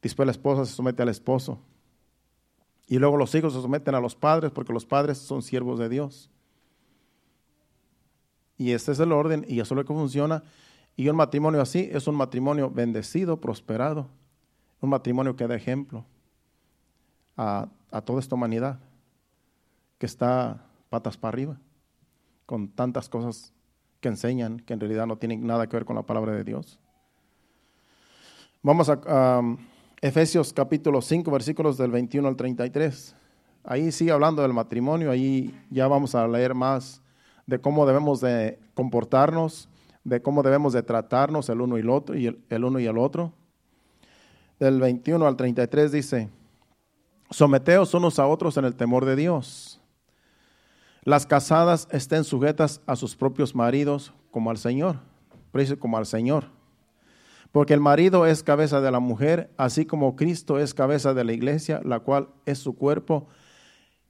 Después la esposa se somete al esposo. Y luego los hijos se someten a los padres porque los padres son siervos de Dios. Y este es el orden y eso es lo que funciona. Y un matrimonio así es un matrimonio bendecido, prosperado. Un matrimonio que da ejemplo a, a toda esta humanidad que está patas para arriba, con tantas cosas que enseñan que en realidad no tienen nada que ver con la palabra de Dios. Vamos a, Efesios capítulo 5, versículos del 21 al 33. Ahí sigue hablando del matrimonio, ahí ya vamos a leer más de cómo debemos de comportarnos, de cómo debemos de tratarnos el uno y el otro, y el, uno y el otro. Del 21 al 33 dice, someteos unos a otros en el temor de Dios. Las casadas estén sujetas a sus propios maridos como al Señor, como al Señor. Porque el marido es cabeza de la mujer, así como Cristo es cabeza de la iglesia, la cual es su cuerpo,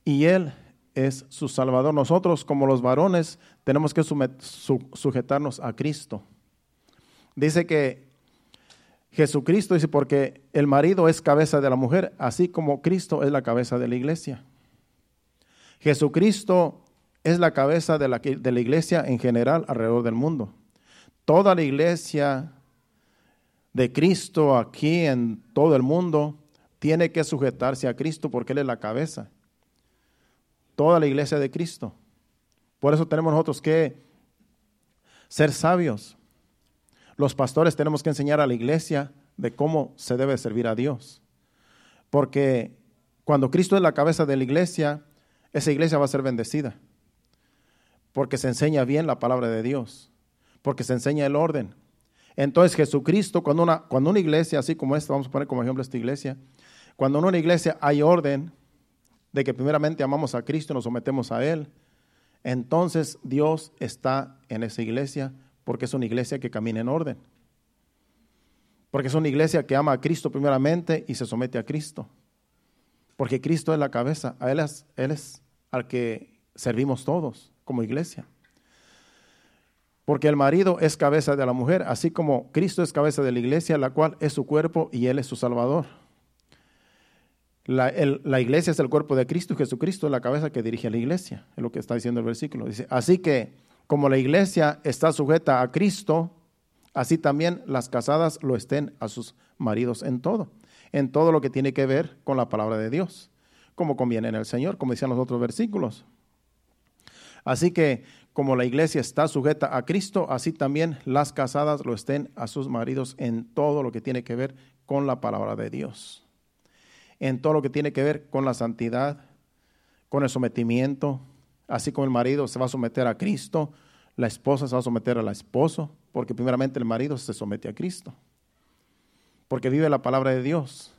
y Él es su Salvador. Nosotros, como los varones, tenemos que sujetarnos a Cristo. Dice que Jesucristo dice, porque el marido es cabeza de la mujer, así como Cristo es la cabeza de la iglesia. Jesucristo es la cabeza de la, de la iglesia en general alrededor del mundo. Toda la iglesia de Cristo aquí en todo el mundo tiene que sujetarse a Cristo porque Él es la cabeza. Toda la iglesia de Cristo. Por eso tenemos nosotros que ser sabios. Los pastores tenemos que enseñar a la iglesia de cómo se debe servir a Dios. Porque cuando Cristo es la cabeza de la iglesia, esa iglesia va a ser bendecida. Porque se enseña bien la palabra de Dios. Porque se enseña el orden. Entonces Jesucristo, cuando una, cuando una iglesia, así como esta, vamos a poner como ejemplo esta iglesia, cuando en una iglesia hay orden de que primeramente amamos a Cristo y nos sometemos a Él, entonces Dios está en esa iglesia porque es una iglesia que camina en orden. Porque es una iglesia que ama a Cristo primeramente y se somete a Cristo. Porque Cristo es la cabeza, a Él es, él es al que servimos todos como iglesia. Porque el marido es cabeza de la mujer, así como Cristo es cabeza de la iglesia, la cual es su cuerpo y Él es su Salvador. La, iglesia es el cuerpo de Cristo y Jesucristo es la cabeza que dirige a la iglesia, es lo que está diciendo el versículo. Dice, así que como la iglesia está sujeta a Cristo, así también las casadas lo estén a sus maridos en todo en todo lo que tiene que ver con la palabra de Dios, como conviene en el Señor, como decían los otros versículos. Así que como la iglesia está sujeta a Cristo, así también las casadas lo estén a sus maridos en todo lo que tiene que ver con la palabra de Dios, en todo lo que tiene que ver con la santidad, con el sometimiento, así como el marido se va a someter a Cristo, la esposa se va a someter al esposo, porque primeramente el marido se somete a Cristo porque vive la palabra de Dios,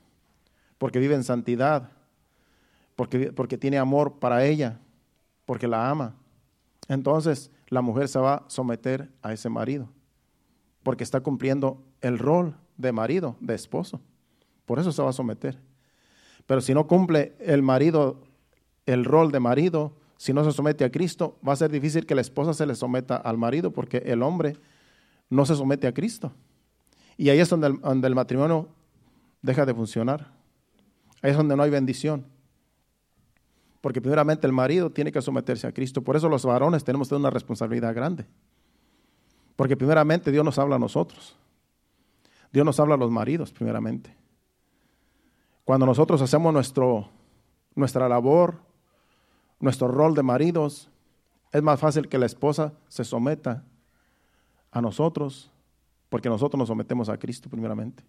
porque vive en santidad, porque, porque tiene amor para ella, porque la ama. Entonces la mujer se va a someter a ese marido, porque está cumpliendo el rol de marido, de esposo. Por eso se va a someter. Pero si no cumple el marido el rol de marido, si no se somete a Cristo, va a ser difícil que la esposa se le someta al marido, porque el hombre no se somete a Cristo. Y ahí es donde el, matrimonio deja de funcionar. Ahí es donde no hay bendición. Porque primeramente el marido tiene que someterse a Cristo. Por eso los varones tenemos una responsabilidad grande. Porque primeramente Dios nos habla a nosotros. Dios nos habla a los maridos primeramente. Cuando nosotros hacemos nuestro, nuestra labor, nuestro rol de maridos, es más fácil que la esposa se someta a nosotros porque nosotros nos sometemos a Cristo primeramente.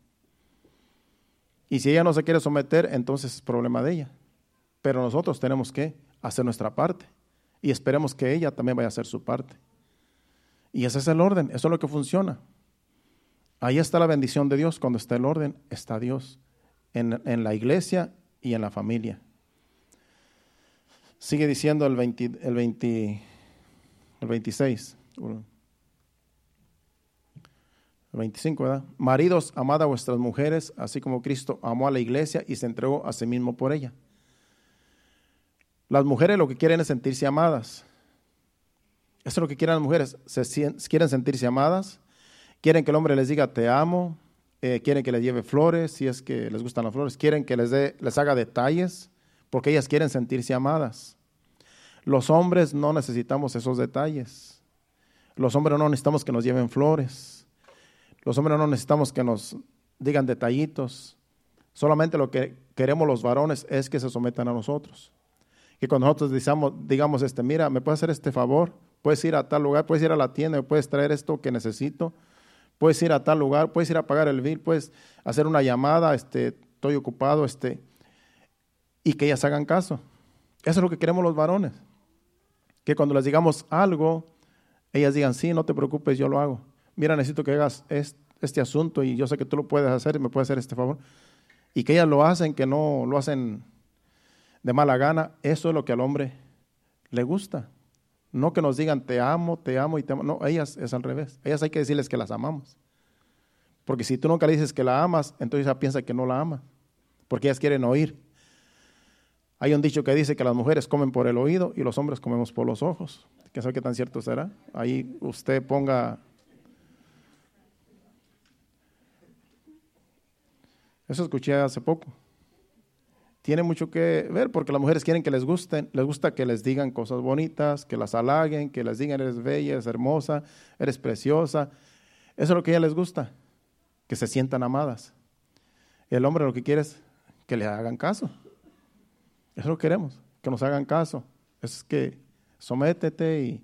Y si ella no se quiere someter, entonces es problema de ella. Pero nosotros tenemos que hacer nuestra parte y esperemos que ella también vaya a hacer su parte. Y ese es el orden, eso es lo que funciona. Ahí está la bendición de Dios, cuando está el orden, está Dios en, la iglesia y en la familia. Sigue diciendo el, 20, el, 20, el 26. 25, ¿verdad? Maridos, amad a vuestras mujeres, así como Cristo amó a la iglesia y se entregó a sí mismo por ella. Las mujeres lo que quieren es sentirse amadas. Eso es lo que quieren las mujeres. Se, quieren sentirse amadas, Quieren que el hombre les diga te amo, eh, quieren que les lleve flores, si es que les gustan las flores, quieren que les, dé, les haga detalles, porque ellas quieren sentirse amadas. Los hombres no necesitamos esos detalles. Los hombres no necesitamos que nos lleven flores. Los hombres no necesitamos que nos digan detallitos. Solamente lo que queremos los varones es que se sometan a nosotros. Que cuando nosotros digamos, digamos este, mira, ¿me puedes hacer este favor? Puedes ir a tal lugar, puedes ir a la tienda, puedes traer esto que necesito. Puedes ir a tal lugar, puedes ir a pagar el bill, puedes hacer una llamada, este, estoy ocupado, este, y que ellas hagan caso. Eso es lo que queremos los varones. Que cuando les digamos algo, ellas digan, sí, no te preocupes, yo lo hago. Mira, necesito que hagas este asunto y yo sé que tú lo puedes hacer y me puedes hacer este favor. Y que ellas lo hacen, que no lo hacen de mala gana. Eso es lo que al hombre le gusta. No que nos digan, te amo, te amo y te amo. No, ellas es al revés. Ellas hay que decirles que las amamos. Porque si tú nunca le dices que la amas, entonces ella piensa que no la ama. Porque ellas quieren oír. Hay un dicho que dice que las mujeres comen por el oído y los hombres comemos por los ojos. ¿Qué sabe qué tan cierto será? Ahí usted ponga... Eso escuché hace poco. Tiene mucho que ver porque las mujeres quieren que les gusten, les gusta que les digan cosas bonitas, que las halaguen, que les digan eres bella, eres hermosa, eres preciosa. Eso es lo que a ellas les gusta, que se sientan amadas. El hombre lo que quiere es que le hagan caso. Eso lo queremos, que nos hagan caso. Es que sométete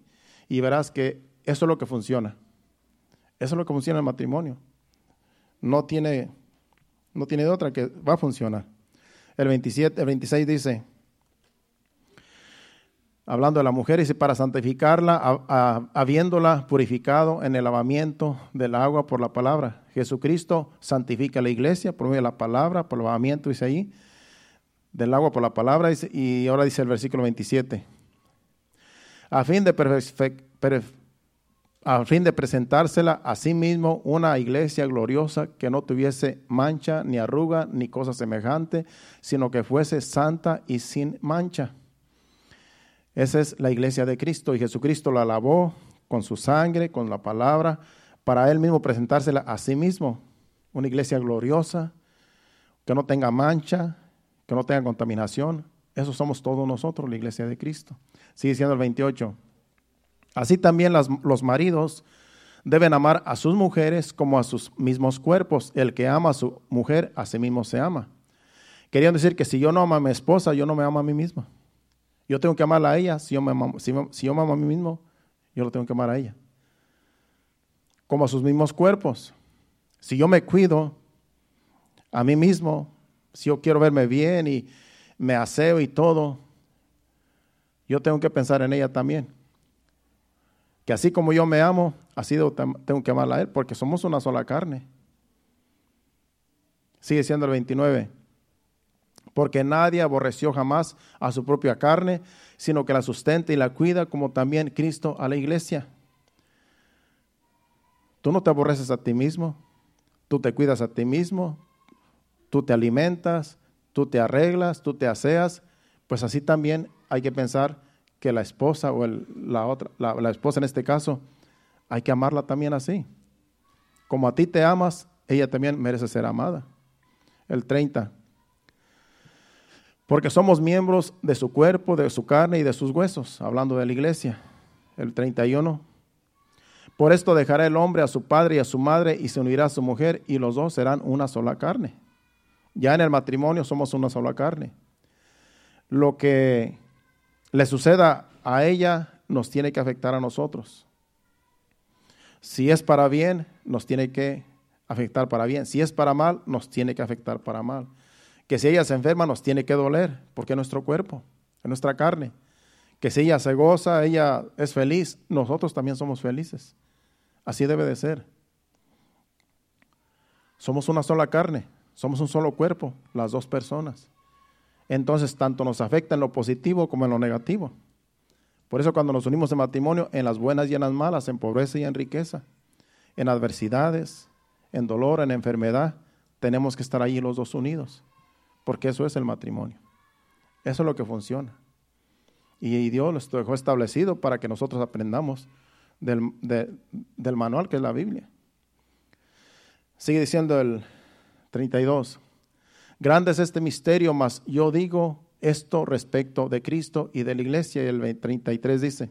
y, verás que eso es lo que funciona. Eso es lo que funciona en el matrimonio. No tiene, no tiene otra que va a funcionar. El 27, el 26 dice, hablando de la mujer, dice, para santificarla, habiéndola purificado en el lavamiento del agua por la palabra. Jesucristo santifica la iglesia por medio de la palabra, por el lavamiento, dice ahí, del agua por la palabra, y ahora dice el versículo 27, a fin de, a fin de presentársela a sí mismo una iglesia gloriosa que no tuviese mancha, ni arruga, ni cosa semejante, sino que fuese santa y sin mancha. Esa es la iglesia de Cristo, y Jesucristo la lavó con su sangre, con la palabra, para él mismo presentársela a sí mismo, una iglesia gloriosa, que no tenga mancha, que no tenga contaminación. Eso somos todos nosotros, la iglesia de Cristo. Sigue siendo el 28. Así también los maridos deben amar a sus mujeres como a sus mismos cuerpos. El que ama a su mujer, a sí mismo se ama. Querían decir que si yo no amo a mi esposa, yo no me amo a mí mismo. Yo tengo que amarla a ella. Si yo, me amo, si yo me amo a mí mismo, yo lo tengo que amar a ella. Como a sus mismos cuerpos. Si yo me cuido a mí mismo, si yo quiero verme bien y me aseo y todo, yo tengo que pensar en ella también. Que así como yo me amo, así tengo que amarla a él, porque somos una sola carne. Sigue siendo el 29. Porque nadie aborreció jamás a su propia carne, sino que la sustenta y la cuida, como también Cristo a la iglesia. Tú no te aborreces a ti mismo, tú te cuidas a ti mismo, tú te alimentas, tú te arreglas, tú te aseas, pues así también hay que pensar que la esposa o la otra, la, esposa en este caso, hay que amarla también así. Como a ti te amas, ella también merece ser amada. El 30. Porque somos miembros de su cuerpo, de su carne y de sus huesos, hablando de la iglesia. El 31. Por esto dejará el hombre a su padre y a su madre y se unirá a su mujer y los dos serán una sola carne. Ya en el matrimonio somos una sola carne. Lo que le suceda a ella nos tiene que afectar a nosotros. Si es para bien, nos tiene que afectar para bien. Si es para mal, nos tiene que afectar para mal. Que si ella se enferma, nos tiene que doler, porque es nuestro cuerpo, es nuestra carne. Que si ella se goza, ella es feliz, nosotros también somos felices. Así debe de ser. Somos una sola carne. Somos un solo cuerpo, las dos personas. Entonces, tanto nos afecta en lo positivo como en lo negativo. Por eso cuando nos unimos en matrimonio, en las buenas y en las malas, en pobreza y en riqueza, en adversidades, en dolor, en enfermedad, tenemos que estar ahí los dos unidos, porque eso es el matrimonio. Eso es lo que funciona. Y Dios lo dejó establecido para que nosotros aprendamos del, del manual que es la Biblia. Sigue diciendo el 32. Grande es este misterio, mas yo digo esto respecto de Cristo y de la iglesia. Y el 33 dice,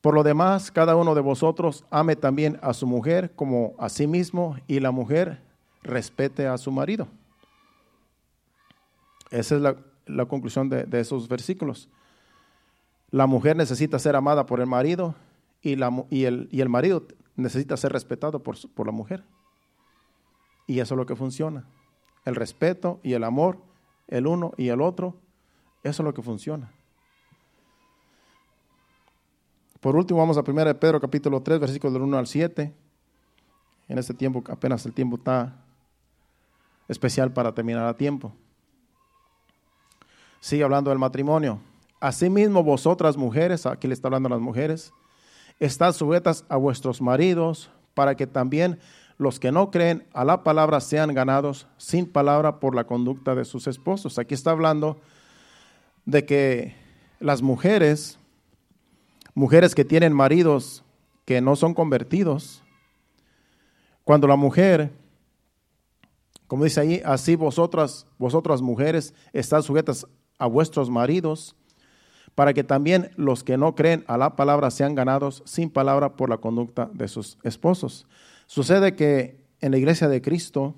por lo demás, cada uno de vosotros ame también a su mujer como a sí mismo y la mujer respete a su marido. Esa es la, conclusión de, esos versículos. La mujer necesita ser amada por el marido y, el, marido necesita ser respetado por, por la mujer. Y eso es lo que funciona. El respeto y el amor, el uno y el otro, eso es lo que funciona. Por último, vamos a 1 Pedro capítulo 3, versículos del 1 al 7. En este tiempo, apenas el tiempo está especial para terminar a tiempo. Sigue hablando del matrimonio. Asimismo, vosotras mujeres, aquí le está hablando a las mujeres, estad sujetas a vuestros maridos, para que también los que no creen a la palabra sean ganados sin palabra por la conducta de sus esposos. Aquí está hablando de que las mujeres mujeres que tienen maridos que no son convertidos. Cuando la mujer, como dice ahí, así vosotras, vosotras mujeres, están sujetas a vuestros maridos, para que también los que no creen a la palabra sean ganados sin palabra por la conducta de sus esposos. Sucede que en la iglesia de Cristo,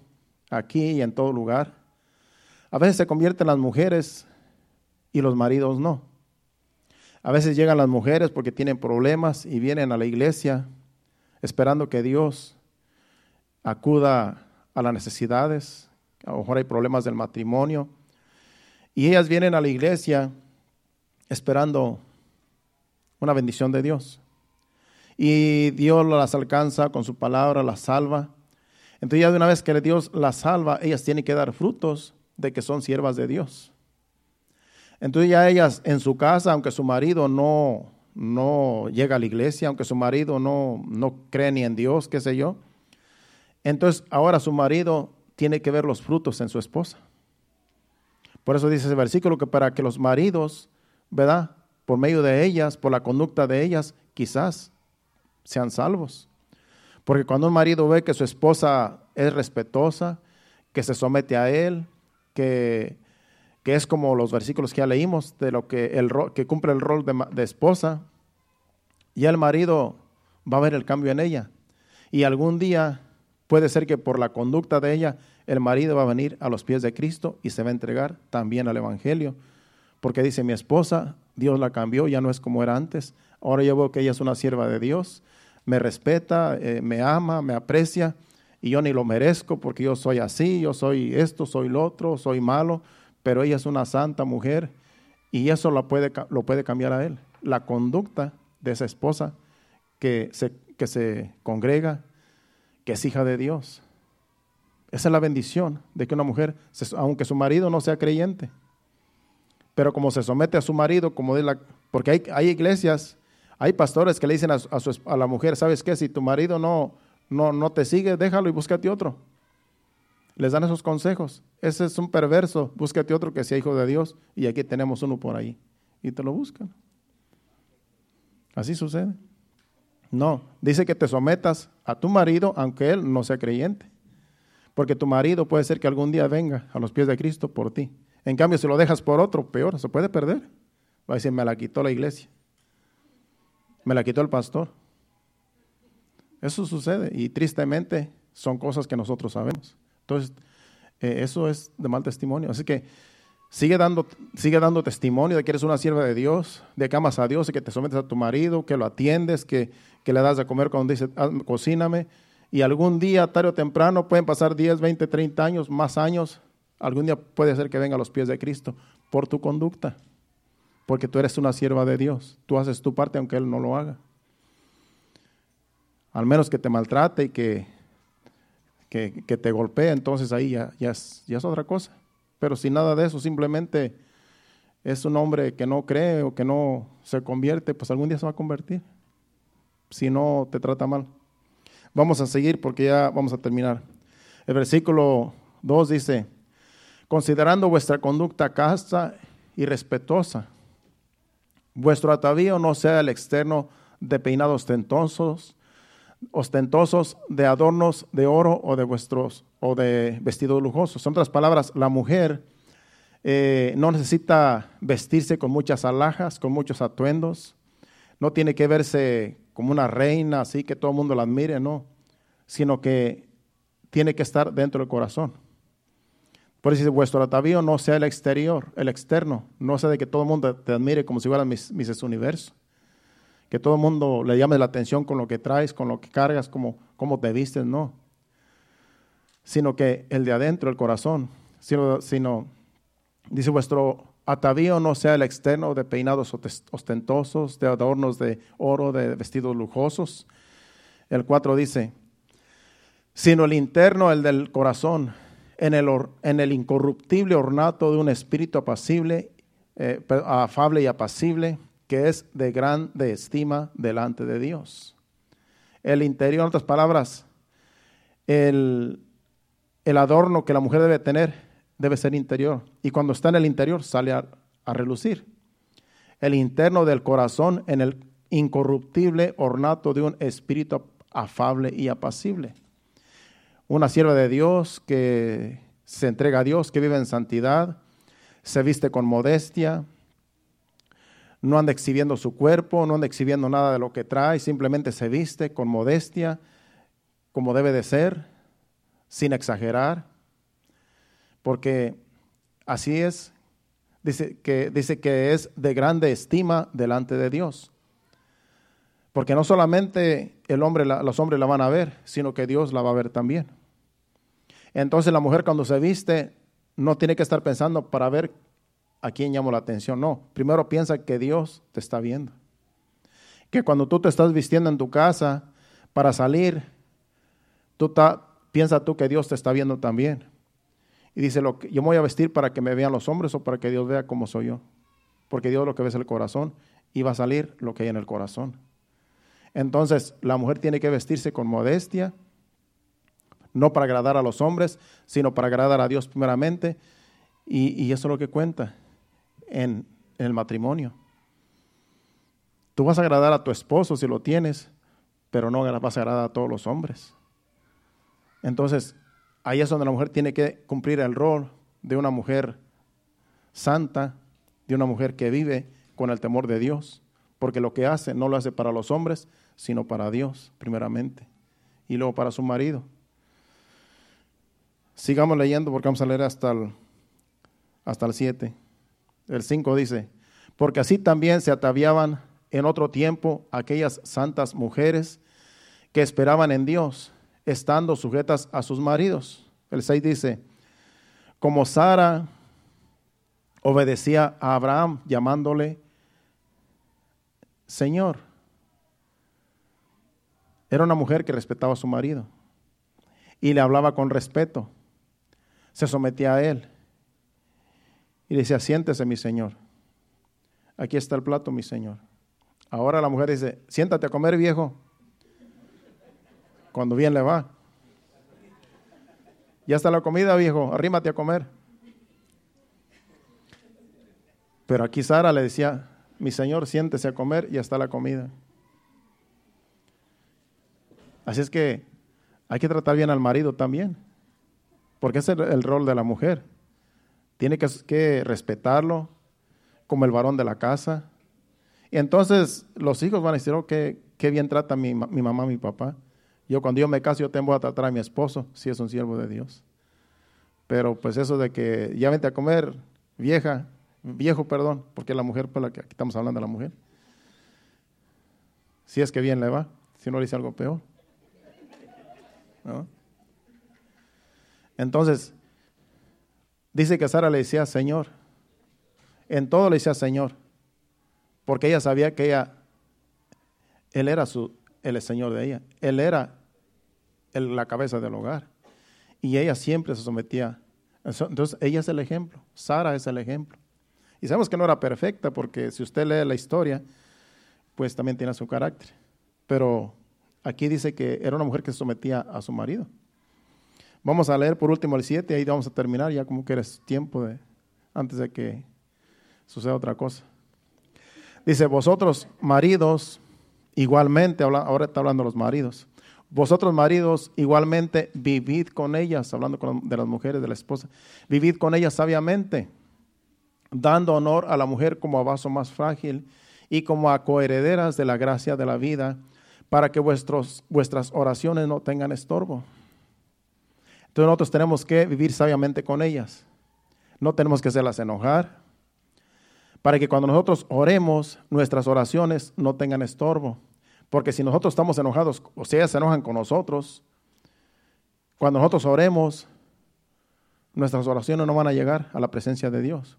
aquí y en todo lugar, a veces se convierten las mujeres y los maridos no. A veces llegan las mujeres porque tienen problemas y vienen a la iglesia esperando que Dios acuda a las necesidades. A lo mejor hay problemas del matrimonio. Y ellas vienen a la iglesia esperando una bendición de Dios. Y Dios las alcanza con su palabra, las salva. Entonces ya de una vez que Dios las salva, ellas tienen que dar frutos de que son siervas de Dios. Entonces ya ellas en su casa, aunque su marido no, no llega a la iglesia, aunque su marido no, no cree ni en Dios, qué sé yo, entonces ahora su marido tiene que ver los frutos en su esposa. Por eso dice ese versículo que para que los maridos, ¿verdad? Por medio de ellas, por la conducta de ellas, quizás sean salvos. Porque cuando un marido ve que su esposa es respetuosa, que se somete a él, que que es como los versículos que ya leímos, de lo que, el, que cumple el rol de, de esposa, y el marido va a ver el cambio en ella. Y algún día puede ser que por la conducta de ella, el marido va a venir a los pies de Cristo y se va a entregar también al Evangelio. Porque dice, mi esposa, Dios la cambió, ya no es como era antes. Ahora yo veo que ella es una sierva de Dios, me respeta, eh, me ama, me aprecia, y yo ni lo merezco porque yo soy así, yo soy esto, soy lo otro, soy malo pero ella es una santa mujer y eso lo puede, lo puede cambiar a él. La conducta de esa esposa que se, que se congrega, que es hija de Dios. Esa es la bendición de que una mujer, aunque su marido no sea creyente, pero como se somete a su marido, como de la, porque hay, hay iglesias, hay pastores que le dicen a, la mujer, ¿sabes qué? Si tu marido no, no, no te sigue, déjalo y búscate otro. Les dan esos consejos. Ese es un perverso. Búscate otro que sea hijo de Dios. Y aquí tenemos uno por ahí. Y te lo buscan. Así sucede. No, dice que te sometas a tu marido aunque él no sea creyente. Porque tu marido puede ser que algún día venga a los pies de Cristo por ti. En cambio, si lo dejas por otro, peor, se puede perder. Va a decir, me la quitó la iglesia. Me la quitó el pastor. Eso sucede y tristemente son cosas que nosotros sabemos. Entonces, eh, eso es de mal testimonio. Así que sigue dando, sigue dando testimonio de que eres una sierva de Dios, de que amas a Dios y que te sometes a tu marido, que lo atiendes, que, le das de comer cuando dice, cocíname. Y algún día, tarde o temprano, pueden pasar 10, 20, 30 años, más años. Algún día puede ser que venga a los pies de Cristo por tu conducta. Porque tú eres una sierva de Dios. Tú haces tu parte aunque Él no lo haga. Al menos que te maltrate y que que, te golpea, entonces ahí ya, ya, es, ya es otra cosa. Pero si nada de eso, simplemente es un hombre que no cree o que no se convierte, pues algún día se va a convertir. Si no te trata mal. Vamos a seguir porque ya vamos a terminar. El versículo 2 dice, considerando vuestra conducta casta y respetuosa, vuestro atavío no sea el externo de peinados tentosos, ostentosos de adornos de oro o de vuestros o de vestidos lujosos. En otras palabras, la mujer eh, no necesita vestirse con muchas alhajas, con muchos atuendos. No tiene que verse como una reina, así que todo el mundo la admire, no. Sino que tiene que estar dentro del corazón. Por eso dice, vuestro atavío no sea el exterior, el externo. No sea de que todo el mundo te admire como si fueran mis, mis universo. Que todo el mundo le llame la atención con lo que traes, con lo que cargas, como, te vistes, no. Sino que el de adentro, el corazón. Sino, sino dice, vuestro atavío no sea el externo de peinados ostentosos, de adornos de oro, de vestidos lujosos. El 4 dice, sino el interno, el del corazón, en el, incorruptible ornato de un espíritu apacible, eh, afable y apacible, que es de grande estima delante de Dios. El interior, en otras palabras, el, el adorno que la mujer debe tener debe ser interior. Y cuando está en el interior sale a relucir. El interno del corazón en el incorruptible ornato de un espíritu afable y apacible una sierva de Dios que se entrega a Dios, que vive en santidad, se viste con modestia, no anda exhibiendo su cuerpo, no anda exhibiendo nada de lo que trae, simplemente se viste con modestia, como debe de ser, sin exagerar, porque así es, dice que, dice que es de grande estima delante de Dios. Porque no solamente el hombre, los hombres la van a ver, sino que Dios la va a ver también. Entonces la mujer cuando se viste no tiene que estar pensando para ver a quién llamo la atención. No, primero piensa que Dios te está viendo. Que cuando tú te estás vistiendo en tu casa para salir, tú piensa tú que Dios te está viendo también. Y dice, lo que, yo me voy a vestir para que me vean los hombres o para que Dios vea cómo soy yo. Porque Dios lo que ve es el corazón y va a salir lo que hay en el corazón. Entonces, la mujer tiene que vestirse con modestia, no para agradar a los hombres, sino para agradar a Dios primeramente. Y, eso es lo que cuenta en, en el matrimonio. Tú vas a agradar a tu esposo si lo tienes, pero no vas a agradar a todos los hombres. Entonces, ahí es donde la mujer tiene que cumplir el rol de una mujer santa, de una mujer que vive con el temor de Dios, porque lo que hace no lo hace para los hombres, sino para Dios primeramente, y luego para su marido. Sigamos leyendo porque vamos a leer hasta el, hasta el 7. El 5 dice, porque así también se ataviaban en otro tiempo aquellas santas mujeres que esperaban en Dios, estando sujetas a sus maridos. El 6 dice, como Sara obedecía a Abraham llamándole Señor. Era una mujer que respetaba a su marido y le hablaba con respeto se sometía a él. Y decía, siéntese mi Señor. Aquí está el plato, mi Señor. Ahora la mujer dice, siéntate a comer, viejo. Cuando bien le va. Ya está la comida, viejo, arrímate a comer. Pero aquí Sara le decía, mi Señor, siéntese a comer, ya está la comida. Así es que hay que tratar bien al marido también porque es el, rol de la mujer. Tiene que, respetarlo como el varón de la casa. Y entonces los hijos van a decir, oh, qué, bien trata mi, mi mamá, mi papá. Yo cuando yo me caso, yo tengo a tratar a mi esposo, si es un siervo de Dios. Pero pues eso de que ya vente a comer, vieja, viejo, perdón, porque la mujer, pues la que aquí estamos hablando de la mujer. Si es que bien le va, si no le dice algo peor. Entonces, dice que Sara le decía Señor. En todo le decía Señor. Porque ella sabía que ella, Él era su, el Señor de ella. Él era la cabeza del hogar. Y ella siempre se sometía. Entonces, ella es el ejemplo. Sara es el ejemplo. Y sabemos que no era perfecta porque si usted lee la historia, pues también tiene su carácter. Pero aquí dice que era una mujer que se sometía a su marido. Vamos a leer por último el 7 y ahí vamos a terminar ya como que eres tiempo de antes de que suceda otra cosa. Dice, vosotros maridos, igualmente, ahora está hablando los maridos, Vosotros maridos igualmente vivid con ellas, hablando de las mujeres, de la esposa, vivid con ellas sabiamente, dando honor a la mujer como a vaso más frágil y como a coherederas de la gracia de la vida, para que vuestros, vuestras oraciones no tengan estorbo. Entonces nosotros tenemos que vivir sabiamente con ellas. No tenemos que hacerlas enojar, para que cuando nosotros oremos, nuestras oraciones no tengan estorbo. Porque si nosotros estamos enojados, o sea, se enojan con nosotros, cuando nosotros oremos, nuestras oraciones no van a llegar a la presencia de Dios,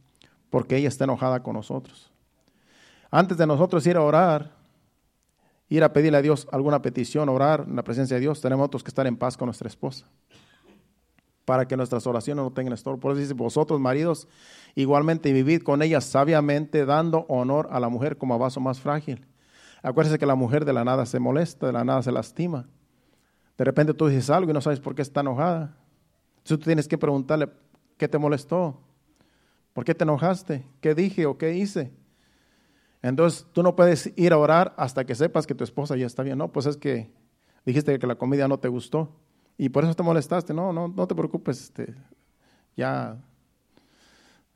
porque ella está enojada con nosotros. Antes de nosotros ir a orar, ir a pedirle a Dios alguna petición, orar en la presencia de Dios, tenemos que estar en paz con nuestra esposa, para que nuestras oraciones no tengan estorbo. Por eso dice, vosotros maridos, igualmente vivid con ella sabiamente, dando honor a la mujer como a vaso más frágil Acuérdese que la mujer de la nada se molesta, de la nada se lastima. De repente tú dices algo y no sabes por qué está enojada. Entonces tú tienes que preguntarle, ¿qué te molestó? ¿Por qué te enojaste? ¿Qué dije o qué hice? Entonces tú no puedes ir a orar hasta que sepas que tu esposa ya está bien. No, pues es que dijiste que la comida no te gustó y por eso te molestaste. No, no, no te preocupes. Este, ya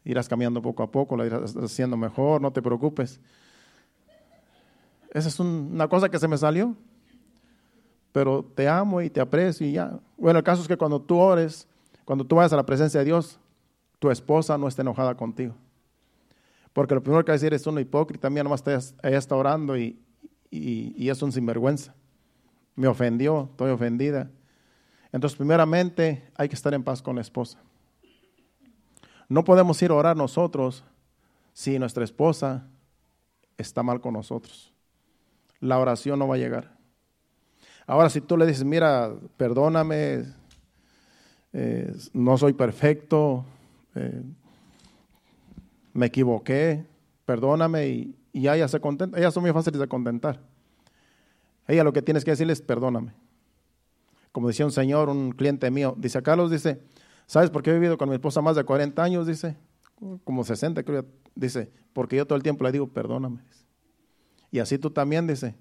irás cambiando poco a poco, lo irás haciendo mejor, no te preocupes. Esa es una cosa que se me salió. Pero te amo y te aprecio y ya. Bueno, el caso es que cuando tú ores, cuando tú vayas a la presencia de Dios, tu esposa no esté enojada contigo. Porque lo primero que va a decir es un hipócrita, mía nomás ella está orando y, y es un sinvergüenza. Me ofendió, estoy ofendida. Entonces, primeramente, hay que estar en paz con la esposa. No podemos ir a orar nosotros si nuestra esposa está mal con nosotros la oración no va a llegar. Ahora, si tú le dices, mira, perdóname, eh, no soy perfecto, eh, me equivoqué, perdóname, y, y ella se contenta, ellas son muy fáciles de contentar. Ella lo que tienes que decirle es, perdóname. Como decía un señor, un cliente mío, dice, Carlos, dice, ¿sabes por qué he vivido con mi esposa más de 40 años? Dice, como 60 creo, dice, porque yo todo el tiempo le digo, perdóname. Y así tú también, dice,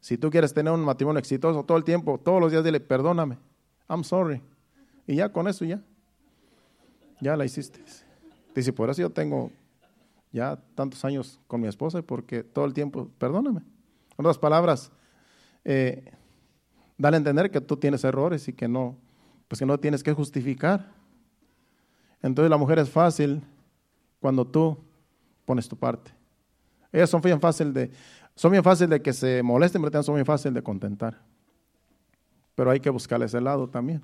si tú quieres tener un matrimonio exitoso todo el tiempo, todos los días dile, perdóname, I'm sorry. Y ya con eso ya, ya la hiciste. Dice, por eso yo tengo ya tantos años con mi esposa, porque todo el tiempo, perdóname. En otras palabras, eh, a entender que tú tienes errores y que no, pues que no tienes que justificar. Entonces la mujer es fácil cuando tú pones tu parte. Ellas son bien fáciles de, son bien fáciles de que se molesten, pero son bien fáciles de contentar. Pero hay que buscarle ese lado también.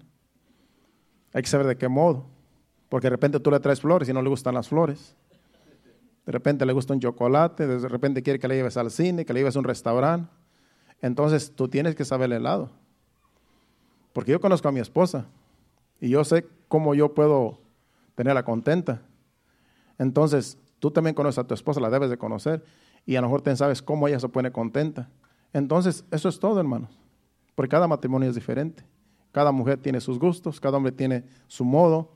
Hay que saber de qué modo. Porque de repente tú le traes flores y no le gustan las flores. De repente le gusta un chocolate, de repente quiere que le lleves al cine, que le lleves a un restaurante. Entonces tú tienes que saber el lado. Porque yo conozco a mi esposa y yo sé cómo yo puedo tenerla contenta. Entonces, tú también conoces a tu esposa, la debes de conocer y a lo mejor te sabes cómo ella se pone contenta. Entonces, eso es todo, hermanos. Porque cada matrimonio es diferente. Cada mujer tiene sus gustos, cada hombre tiene su modo.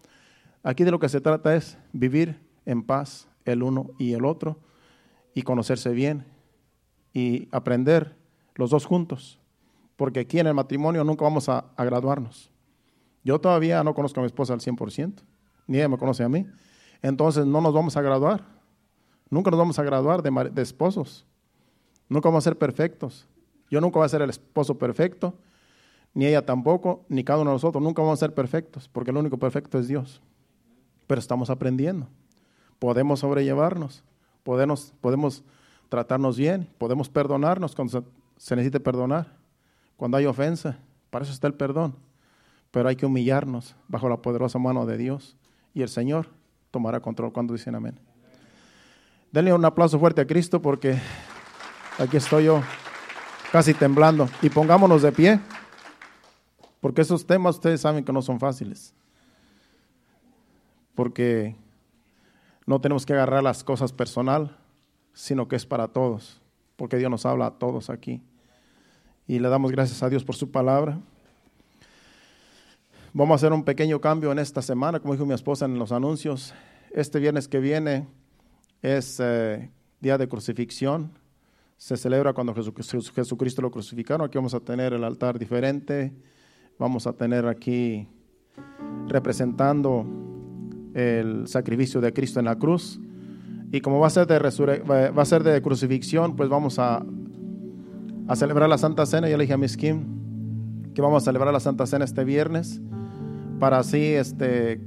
Aquí de lo que se trata es vivir en paz el uno y el otro y conocerse bien y aprender los dos juntos. Porque aquí en el matrimonio nunca vamos a, graduarnos. Yo todavía no conozco a mi esposa al 100%, ni ella me conoce a mí. Entonces no nos vamos a graduar. Nunca nos vamos a graduar de, esposos. Nunca vamos a ser perfectos. Yo nunca voy a ser el esposo perfecto, ni ella tampoco, ni cada uno de nosotros. Nunca vamos a ser perfectos, porque el único perfecto es Dios. Pero estamos aprendiendo. Podemos sobrellevarnos, podemos, podemos tratarnos bien, podemos perdonarnos cuando se necesite perdonar, cuando hay ofensa. Para eso está el perdón. Pero hay que humillarnos bajo la poderosa mano de Dios y el Señor tomará control cuando dicen amén. Denle un aplauso fuerte a Cristo porque aquí estoy yo casi temblando. Y pongámonos de pie, porque esos temas ustedes saben que no son fáciles. Porque no tenemos que agarrar las cosas personal, sino que es para todos, porque Dios nos habla a todos aquí. Y le damos gracias a Dios por su palabra. Vamos a hacer un pequeño cambio en esta semana, como dijo mi esposa en los anuncios. Este viernes que viene es eh, día de crucifixión. se celebra cuando Jesucristo lo crucificaron. Aquí vamos a tener el altar diferente. Vamos a tener aquí representando el sacrificio de Cristo en la cruz. Y como va a ser de, va a ser de crucifixión, pues vamos a, a celebrar la Santa Cena. Yo le dije a Miss Kim que vamos a celebrar la Santa Cena este viernes para así este,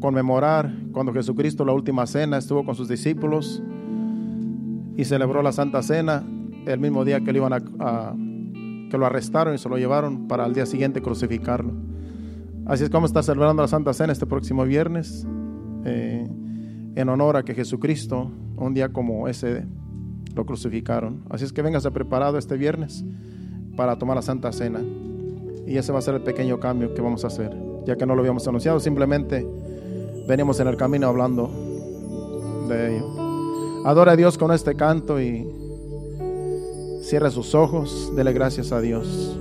conmemorar cuando Jesucristo la última cena estuvo con sus discípulos y celebró la Santa Cena el mismo día que, le iban a, que lo arrestaron y se lo llevaron para al día siguiente crucificarlo. Así es como está celebrando la Santa Cena este próximo viernes, eh, en honor a que Jesucristo, un día como ese, lo crucificaron. Así es que véngase preparado este viernes para tomar la Santa Cena. Y ese va a ser el pequeño cambio que vamos a hacer, ya que no lo habíamos anunciado, simplemente venimos en el camino hablando de ello. Adora a Dios con este canto y cierre sus ojos, dele gracias a Dios.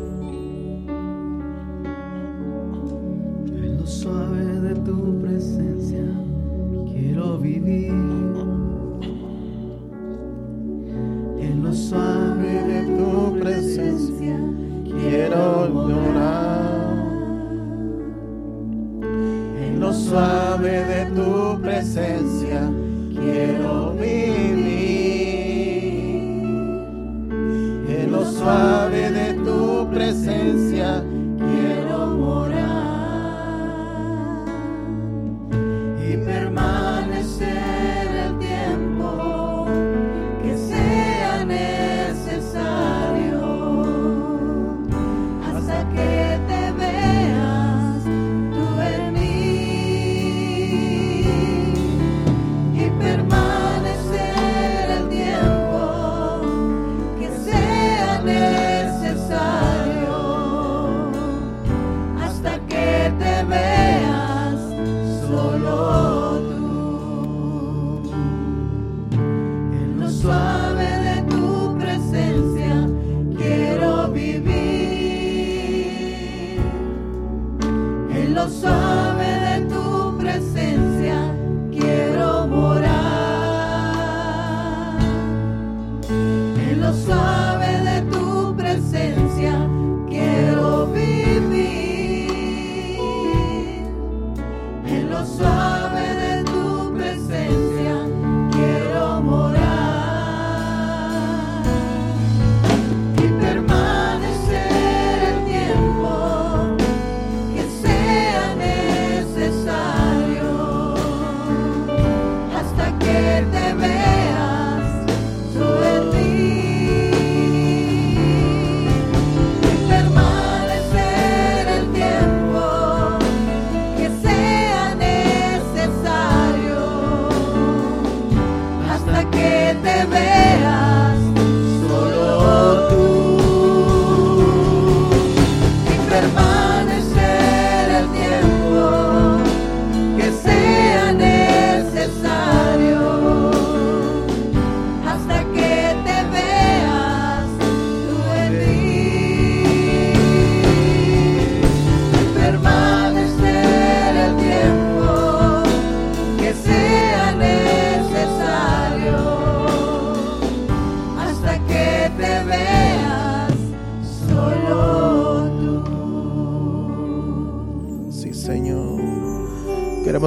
Suave de tu presencia, quiero vivir en los hombres.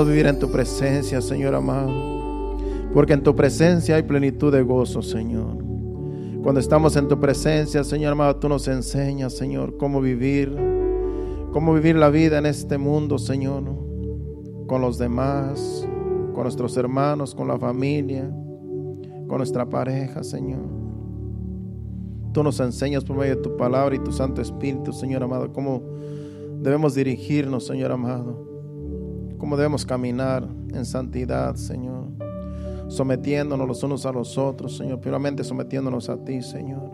Vivir en tu presencia, Señor amado. Porque en tu presencia hay plenitud de gozo, Señor. Cuando estamos en tu presencia, Señor amado, tú nos enseñas, Señor, cómo vivir, cómo vivir la vida en este mundo, Señor, con los demás, con nuestros hermanos, con la familia, con nuestra pareja, Señor. Tú nos enseñas por medio de tu palabra y tu Santo Espíritu, Señor amado, cómo debemos dirigirnos, Señor amado cómo debemos caminar en santidad, Señor, sometiéndonos los unos a los otros, Señor, primeramente sometiéndonos a ti, Señor,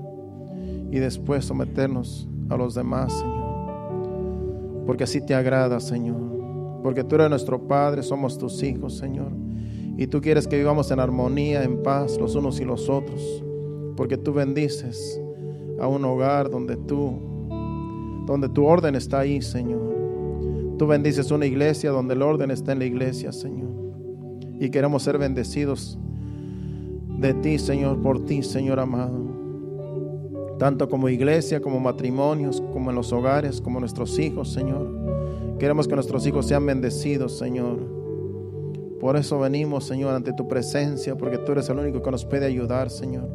y después someternos a los demás, Señor, porque así te agrada, Señor, porque tú eres nuestro Padre, somos tus hijos, Señor, y tú quieres que vivamos en armonía, en paz, los unos y los otros, porque tú bendices a un hogar donde tú, donde tu orden está ahí, Señor Tú bendices una iglesia donde el orden está en la iglesia, Señor. Y queremos ser bendecidos de ti, Señor, por ti, Señor amado. tanto como iglesia, como matrimonios, como en los hogares, como nuestros hijos, Señor. Queremos que nuestros hijos sean bendecidos, Señor. Por eso venimos, Señor, ante tu presencia, porque tú eres el único que nos puede ayudar, Señor.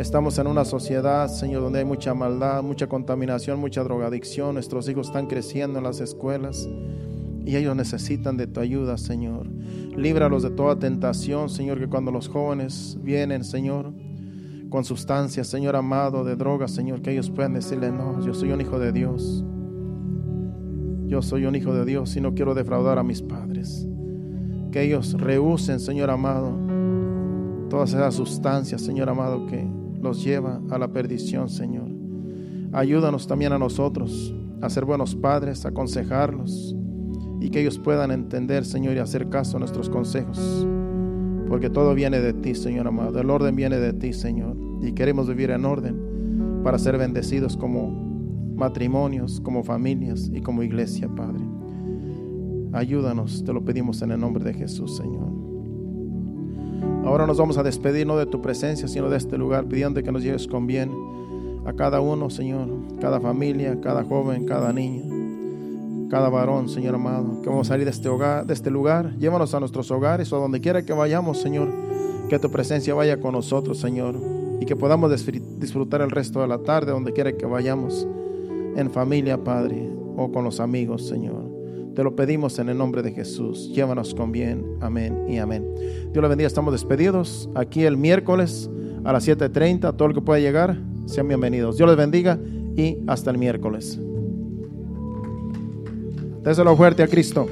Estamos en una sociedad, Señor, donde hay mucha maldad, mucha contaminación, mucha drogadicción. Nuestros hijos están creciendo en las escuelas y ellos necesitan de tu ayuda, Señor. Líbralos de toda tentación, Señor, que cuando los jóvenes vienen, Señor, con sustancias, Señor amado, de drogas, Señor, que ellos puedan decirle, no, yo soy un hijo de Dios. Yo soy un hijo de Dios y no quiero defraudar a mis padres. Que ellos rehúsen, Señor amado, todas esas sustancias, Señor amado, que los lleva a la perdición, Señor. Ayúdanos también a nosotros a ser buenos padres, a aconsejarlos y que ellos puedan entender, Señor, y hacer caso a nuestros consejos. Porque todo viene de ti, Señor amado. El orden viene de ti, Señor. Y queremos vivir en orden para ser bendecidos como matrimonios, como familias y como iglesia, Padre. Ayúdanos, te lo pedimos en el nombre de Jesús, Señor. Ahora nos vamos a despedir no de tu presencia, sino de este lugar, pidiendo que nos lleves con bien a cada uno, Señor, cada familia, cada joven, cada niña cada varón, Señor amado, que vamos a salir de este hogar, de este lugar. Llévanos a nuestros hogares o a donde quiera que vayamos, Señor. Que tu presencia vaya con nosotros, Señor, y que podamos disfrutar el resto de la tarde donde quiera que vayamos, en familia, Padre, o con los amigos, Señor. Te lo pedimos en el nombre de Jesús. Llévanos con bien. Amén y amén. Dios le bendiga. Estamos despedidos. Aquí el miércoles a las 7.30. Todo el que pueda llegar, sean bienvenidos. Dios les bendiga y hasta el miércoles. Déselo fuerte a Cristo.